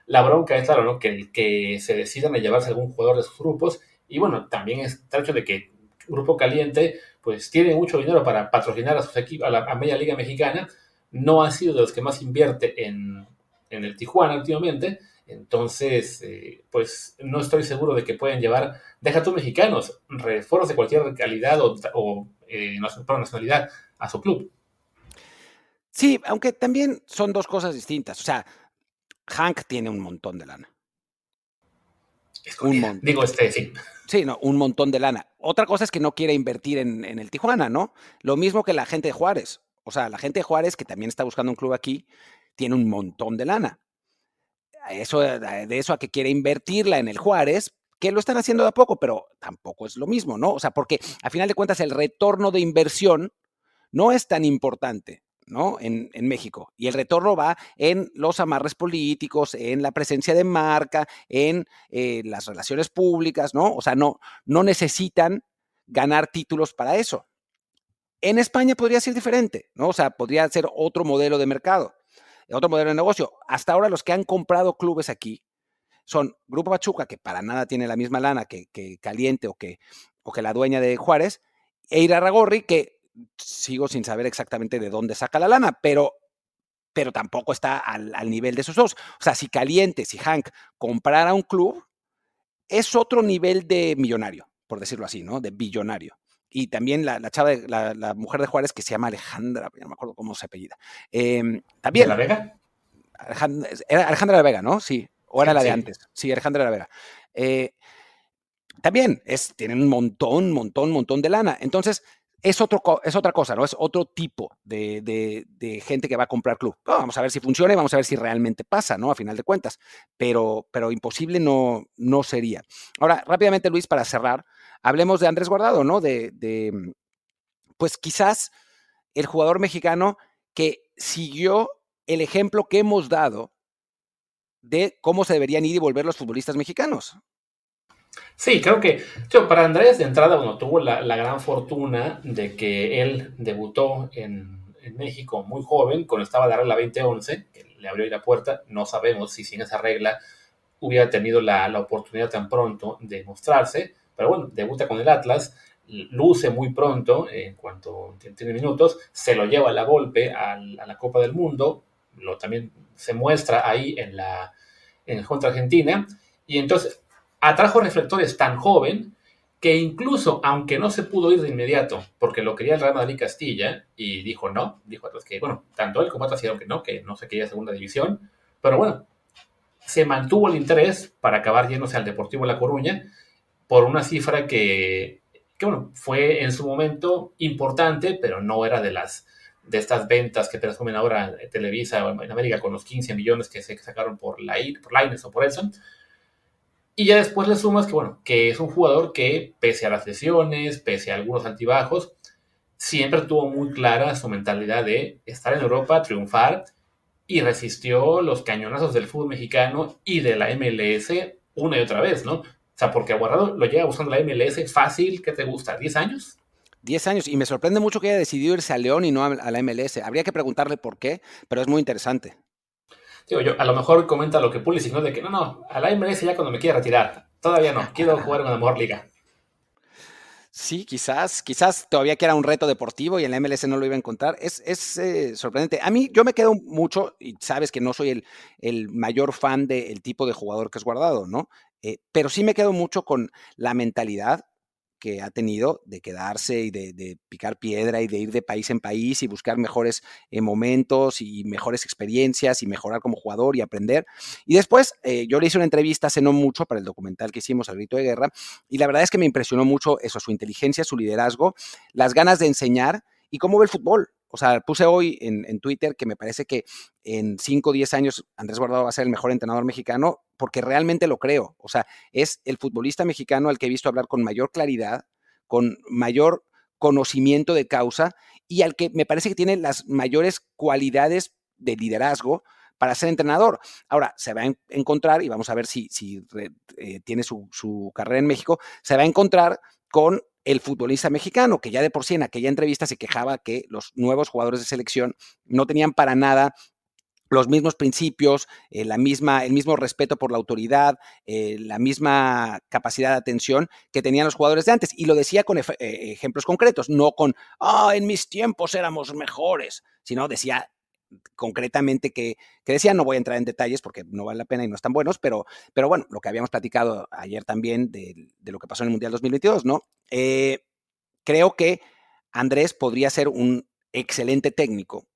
B: La bronca es, claro, ¿no? que, que se decidan a llevarse algún jugador de sus grupos. Y bueno, también es hecho de que Grupo Caliente, pues tiene mucho dinero para patrocinar a sus equipos, a la media liga mexicana. No ha sido de los que más invierte en, en el Tijuana últimamente entonces, eh, pues no estoy seguro de que puedan llevar, deja tú mexicanos, refuerzos de cualquier calidad o, o eh, nacionalidad a su club.
A: Sí, aunque también son dos cosas distintas. O sea, Hank tiene un montón de lana.
B: Un montón. Digo, este, sí.
A: Sí, no, un montón de lana. Otra cosa es que no quiere invertir en, en, el Tijuana, ¿no? Lo mismo que la gente de Juárez. O sea, la gente de Juárez, que también está buscando un club aquí, tiene un montón de lana de eso a que quiere invertirla en el Juárez, que lo están haciendo de a poco, pero tampoco es lo mismo, ¿no? O sea, porque a final de cuentas el retorno de inversión no es tan importante, ¿no? En, en, México. Y el retorno va en los amarres políticos, en la presencia de marca, en eh, las relaciones públicas, ¿no? O sea, no, no necesitan ganar títulos para eso. En España podría ser diferente, ¿no? O sea, podría ser otro modelo de mercado otro modelo de negocio. Hasta ahora los que han comprado clubes aquí son Grupo Pachuca, que para nada tiene la misma lana que, Caliente o que, la dueña de Juárez, e Irarragorri, que sigo sin saber exactamente de dónde saca la lana, pero, tampoco está al, al nivel de esos dos. O sea, si Caliente, si Hank comprara un club, es otro nivel de millonario, por decirlo así, ¿no? De billonario y también la, la chava, la, la, mujer de Juárez que se llama Alejandra, no me acuerdo cómo se apellida. Eh, también.
B: ¿De la Vega?
A: Alejandra, era Alejandra de la Vega, ¿no? Sí. O era la de antes. Sí, Alejandra de la Vega. Eh, también es, tienen un montón, montón, montón de lana. Entonces, es, otro, es otra cosa, ¿no? Es otro tipo de, de, de gente que va a comprar club. vamos a ver si funciona y vamos a ver si realmente pasa, ¿no? A final de cuentas. Pero, pero imposible no, no sería. Ahora, rápidamente, Luis, para cerrar, hablemos de Andrés Guardado, ¿no? De, mm, pues quizás el jugador mexicano que siguió el ejemplo que hemos dado de cómo se deberían ir y volver los futbolistas mexicanos.
B: Sí, creo que yo, para Andrés de entrada, bueno, tuvo la, gran fortuna de que él debutó en, México muy joven, cuando estaba la regla 2011, que le abrió la puerta. No sabemos si sin esa regla hubiera tenido la oportunidad tan pronto de mostrarse, pero bueno, debuta con el Atlas, luce muy pronto, en cuanto tiene minutos, se lo lleva la golpe a la Copa del Mundo, lo también se muestra ahí en la en contra Argentina, y entonces atrajo reflectores tan joven que incluso, aunque no se pudo ir de inmediato, porque lo quería el Real Madrid Castilla, y dijo no, dijo que, bueno, tanto él como otros dijeron que no, que no se quería segunda división, pero bueno, se mantuvo el interés para acabar yéndose al Deportivo La Coruña, por una cifra que, bueno, fue en su momento importante, pero no era de las de estas ventas que presumen ahora Televisa en América con los 15 millones que se sacaron por, la, por Lines o por Edson. Y ya después le sumas que, bueno, que es un jugador que, pese a las lesiones, pese a algunos altibajos, siempre tuvo muy clara su mentalidad de estar en Europa, triunfar, y resistió los cañonazos del fútbol mexicano y de la MLS una y otra vez, ¿no? Sea, porque Guardado lo llega buscando la MLS fácil, ¿qué te gusta? ¿10 años?
A: 10 años. Y me sorprende mucho que haya decidido irse a León y no a la MLS. Habría que preguntarle por qué, pero es muy interesante.
B: Digo, yo, a lo mejor comenta lo que Pulisic, ¿no? De que no, no, a la MLS ya cuando me quiera retirar. Todavía no, quiero jugar en la mejor liga.
A: Sí, quizás, quizás todavía que era un reto deportivo y en la MLS no lo iba a encontrar. Es, es eh, sorprendente. A mí, yo me quedo mucho, y sabes que no soy el, el mayor fan del tipo de jugador que es guardado, ¿no? Eh, pero sí me quedo mucho con la mentalidad que ha tenido de quedarse y de, picar piedra y de ir de país en país y buscar mejores eh, momentos y mejores experiencias y mejorar como jugador y aprender. Y después eh, yo le hice una entrevista hace no mucho para el documental que hicimos, El Grito de Guerra, y la verdad es que me impresionó mucho eso, su inteligencia, su liderazgo, las ganas de enseñar y cómo ve el fútbol. O sea, puse hoy en, Twitter que me parece que en 5 o 10 años Andrés Guardado va a ser el mejor entrenador mexicano, porque realmente lo creo. O sea, es el futbolista mexicano al que he visto hablar con mayor claridad, con mayor conocimiento de causa y al que me parece que tiene las mayores cualidades de liderazgo para ser entrenador. Ahora, se va a encontrar, y vamos a ver si, eh, tiene su carrera en México, se va a encontrar con el futbolista mexicano, que ya de por sí en aquella entrevista se quejaba que los nuevos jugadores de selección no tenían para nada los mismos principios, eh, la misma, el mismo respeto por la autoridad, eh, la misma capacidad de atención que tenían los jugadores de antes. Y lo decía con eh, ejemplos concretos, no con, ah, en mis tiempos éramos mejores, sino decía concretamente que, que, decía, no voy a entrar en detalles porque no vale la pena y no están buenos, pero, pero bueno, lo que habíamos platicado ayer también de, lo que pasó en el Mundial 2022, ¿no? Creo que Andrés podría ser un excelente técnico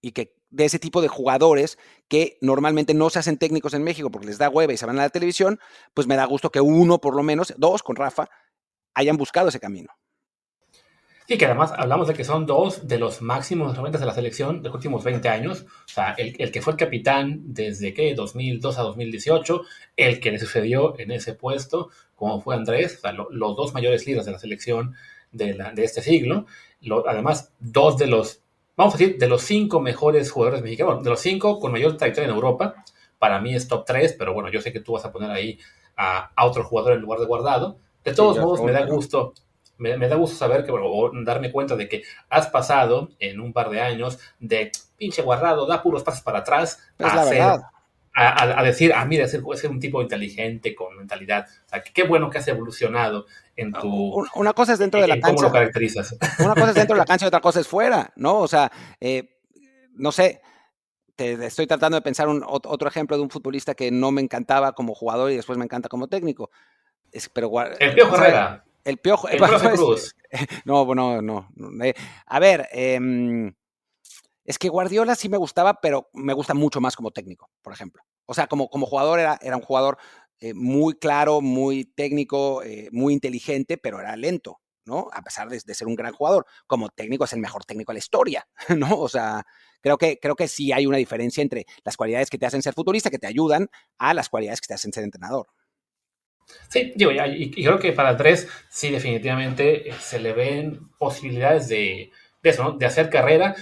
A: y que de ese tipo de jugadores que normalmente no se hacen técnicos en México porque les da hueva y se van a la televisión, pues me da gusto que uno por lo menos, dos con Rafa, hayan buscado ese camino.
B: Y que además hablamos de que son dos de los máximos realmente de la selección de los últimos 20 años. O sea, el, que fue el capitán desde que 2002 a 2018, el que le sucedió en ese puesto, como fue Andrés, o sea, los dos mayores líderes de la selección de este siglo. además, dos de los, vamos a decir, de los cinco mejores jugadores mexicanos, de los cinco con mayor trayectoria en Europa. Para mí es top 3, pero bueno, yo sé que tú vas a poner ahí a, a otro jugador en lugar de guardado. De todos modos, me da gusto me, da gusto saber que, o darme cuenta de que has pasado en un par de años de pinche guardado, da puros pasos para atrás, a, decir, ah, mira, es, es, un tipo inteligente, con mentalidad. O sea, qué bueno que has evolucionado en tu...
A: Una cosa es dentro de la cancha.
B: ¿Cómo lo caracterizas?
A: Una cosa es dentro de la cancha y otra cosa es fuera, ¿no? O sea, eh, no sé, te estoy tratando de pensar un, otro ejemplo de un futbolista que no me encantaba como jugador y después me encanta como técnico. Es, pero,
B: el Pío Herrera.
A: El piojo.
B: El Cruz.
A: No, no, no. Eh, a ver, em, es que Guardiola sí me gustaba, pero me gusta mucho más como técnico, por ejemplo. O sea, como, como jugador era, era un jugador eh, muy claro, muy técnico, eh, muy inteligente, pero era lento, ¿no? A pesar de, ser un gran jugador. Como técnico es el mejor técnico de la historia, ¿no? O sea, creo que, creo que sí hay una diferencia entre las cualidades que te hacen ser futurista, que te ayudan, a las cualidades que te hacen ser entrenador.
B: Sí, digo, y, creo que para Andrés sí definitivamente eh, se le ven posibilidades de, eso, ¿no? De hacer carrera.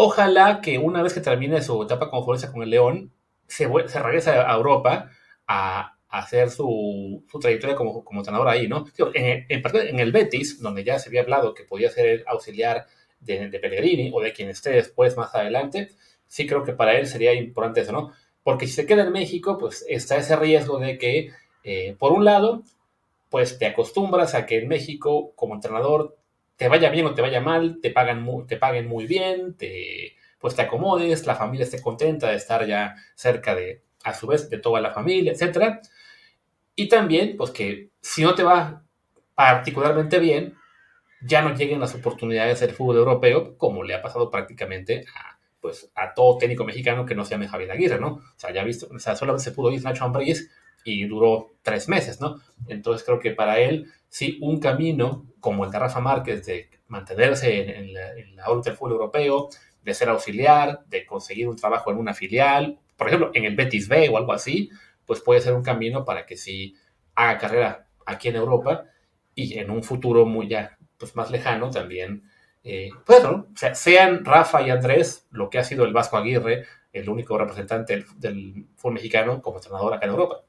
B: Ojalá que una vez que termine su etapa como futbolista con el León, se, se regrese a Europa a, hacer su, trayectoria como, entrenador ahí, ¿no? en, el Betis, donde ya se había hablado que podía ser el auxiliar de, de, Pellegrini o de quien esté después más adelante, sí creo que para él sería importante eso, ¿no? Porque si se queda en México, pues está ese riesgo de que eh, por un lado, pues te acostumbras a que en México, como entrenador, te vaya bien o te vaya mal, te, pagan te paguen muy bien, te, pues te acomodes, la familia esté contenta de estar ya cerca de, a su vez, de toda la familia, etc. Y también, pues que si no te va particularmente bien, ya no lleguen las oportunidades del fútbol europeo, como le ha pasado prácticamente a, pues, a todo técnico mexicano que no se llame Javier Aguirre, ¿no? O sea, ya visto, o sea, solamente se pudo ir Nacho Ambriz y duró tres meses, ¿no? Entonces creo que para él, sí, un camino como el de Rafa Márquez de mantenerse en, la, en del fútbol europeo, de ser auxiliar, de conseguir un trabajo en una filial, por ejemplo, en el Betis B o algo así, pues puede ser un camino para que sí haga carrera aquí en Europa y en un futuro muy ya pues más lejano también, eh, pues sean Rafa y Andrés lo que ha sido el Vasco Aguirre, el único representante del, del fútbol mexicano como entrenador acá en Europa.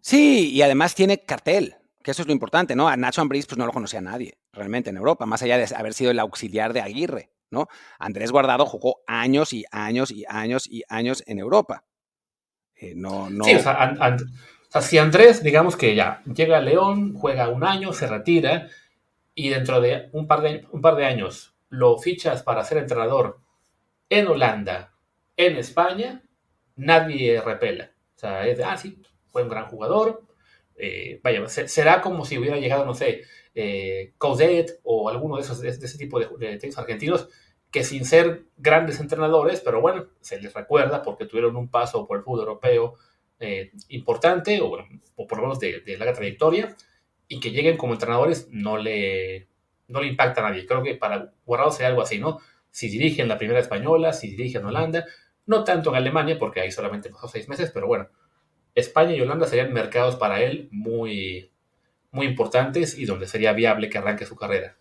A: Sí, y además tiene cartel, que eso es lo importante, ¿no? A Nacho Ambriz pues no lo conocía nadie realmente en Europa, más allá de haber sido el auxiliar de Aguirre, ¿no? Andrés Guardado jugó años y años y años y años en Europa. Eh, no, no.
B: Sí, o sea, o sea, si Andrés, digamos que ya llega a León, juega un año, se retira y dentro de un par de, un par de años lo fichas para ser entrenador en Holanda, en España, nadie repela. O sea, es de, ah, sí, fue un gran jugador. Eh, vaya, será como si hubiera llegado, no sé, eh, o alguno de esos de, ese tipo de, de argentinos que sin ser grandes entrenadores, pero bueno, se les recuerda porque tuvieron un paso por el fútbol europeo eh, importante, o, o, por lo menos de, de, larga trayectoria, y que lleguen como entrenadores no le, no le impacta a nadie. Creo que para Guardado sería algo así, ¿no? Si dirigen la primera española, si dirigen Holanda, no tanto en Alemania, porque ahí solamente pasó seis meses, pero bueno, España y Holanda serían mercados para él muy, muy importantes y donde sería viable que arranque su carrera.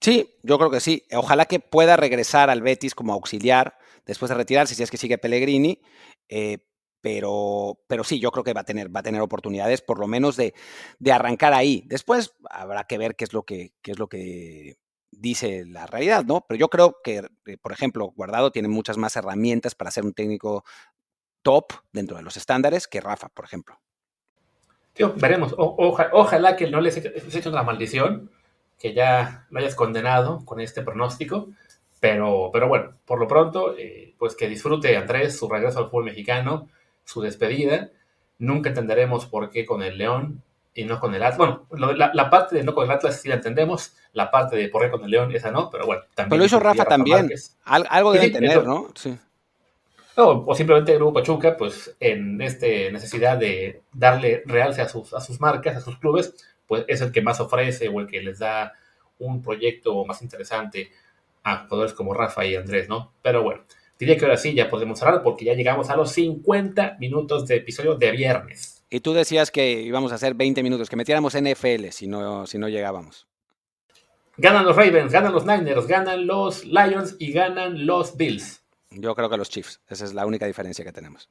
A: Sí, yo creo que sí. Ojalá que pueda regresar al Betis como auxiliar después de retirarse, si es que sigue Pellegrini. Eh, pero, pero sí, yo creo que va a tener, va a tener oportunidades, por lo menos de, de arrancar ahí. Después habrá que ver qué es lo que, qué es lo que dice la realidad, ¿no? Pero yo creo que, eh, por ejemplo, Guardado tiene muchas más herramientas para ser un técnico top dentro de los estándares que Rafa, por ejemplo.
B: Tío, veremos. ojalá que no les hecho una maldición, que ya lo hayas condenado con este pronóstico. Pero, pero bueno, por lo pronto, eh, pues que disfrute Andrés su regreso al fútbol mexicano, su despedida. Nunca entenderemos por qué con el León y no con el Atlas. Bueno, la, parte de no con el Atlas sí la entendemos, la parte de por qué con el León, esa no, pero bueno.
A: También pero lo hizo Rafa, también. algo debe tener, ¿no? Sí.
B: O simplemente el Grupo Pachuca, pues en esta necesidad de darle realce a sus, a sus marcas, a sus clubes, pues es el que más ofrece o el que les da un proyecto más interesante a jugadores como Rafa y Andrés, ¿no? Pero bueno, diría que ahora sí ya podemos cerrar porque ya llegamos a los 50 minutos de episodio de viernes.
A: Y tú decías que íbamos a hacer 20 minutos, que metiéramos NFL si no, si no llegábamos.
B: Ganan los Ravens, ganan los Niners, ganan los Lions y ganan los Bills.
A: Yo creo que los Chiefs. Esa es la única diferencia que tenemos.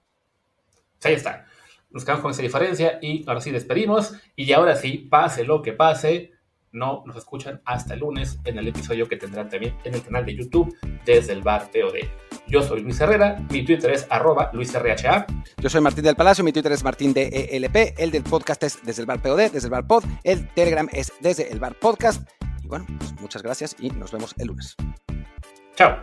B: Ahí está. Nos quedamos con esa diferencia y ahora sí despedimos. Y ahora sí, pase lo que pase, no nos escuchan hasta el lunes en el episodio que tendrán también en el canal de YouTube desde el bar POD. Yo soy Luis Herrera, mi Twitter es arroba LuisRHA.
A: Yo soy Martín del Palacio, mi Twitter es Martín DELP, el del podcast es desde el bar POD, desde el bar Pod, el Telegram es desde el bar podcast. Y bueno, pues muchas gracias y nos vemos el lunes.
B: Chao.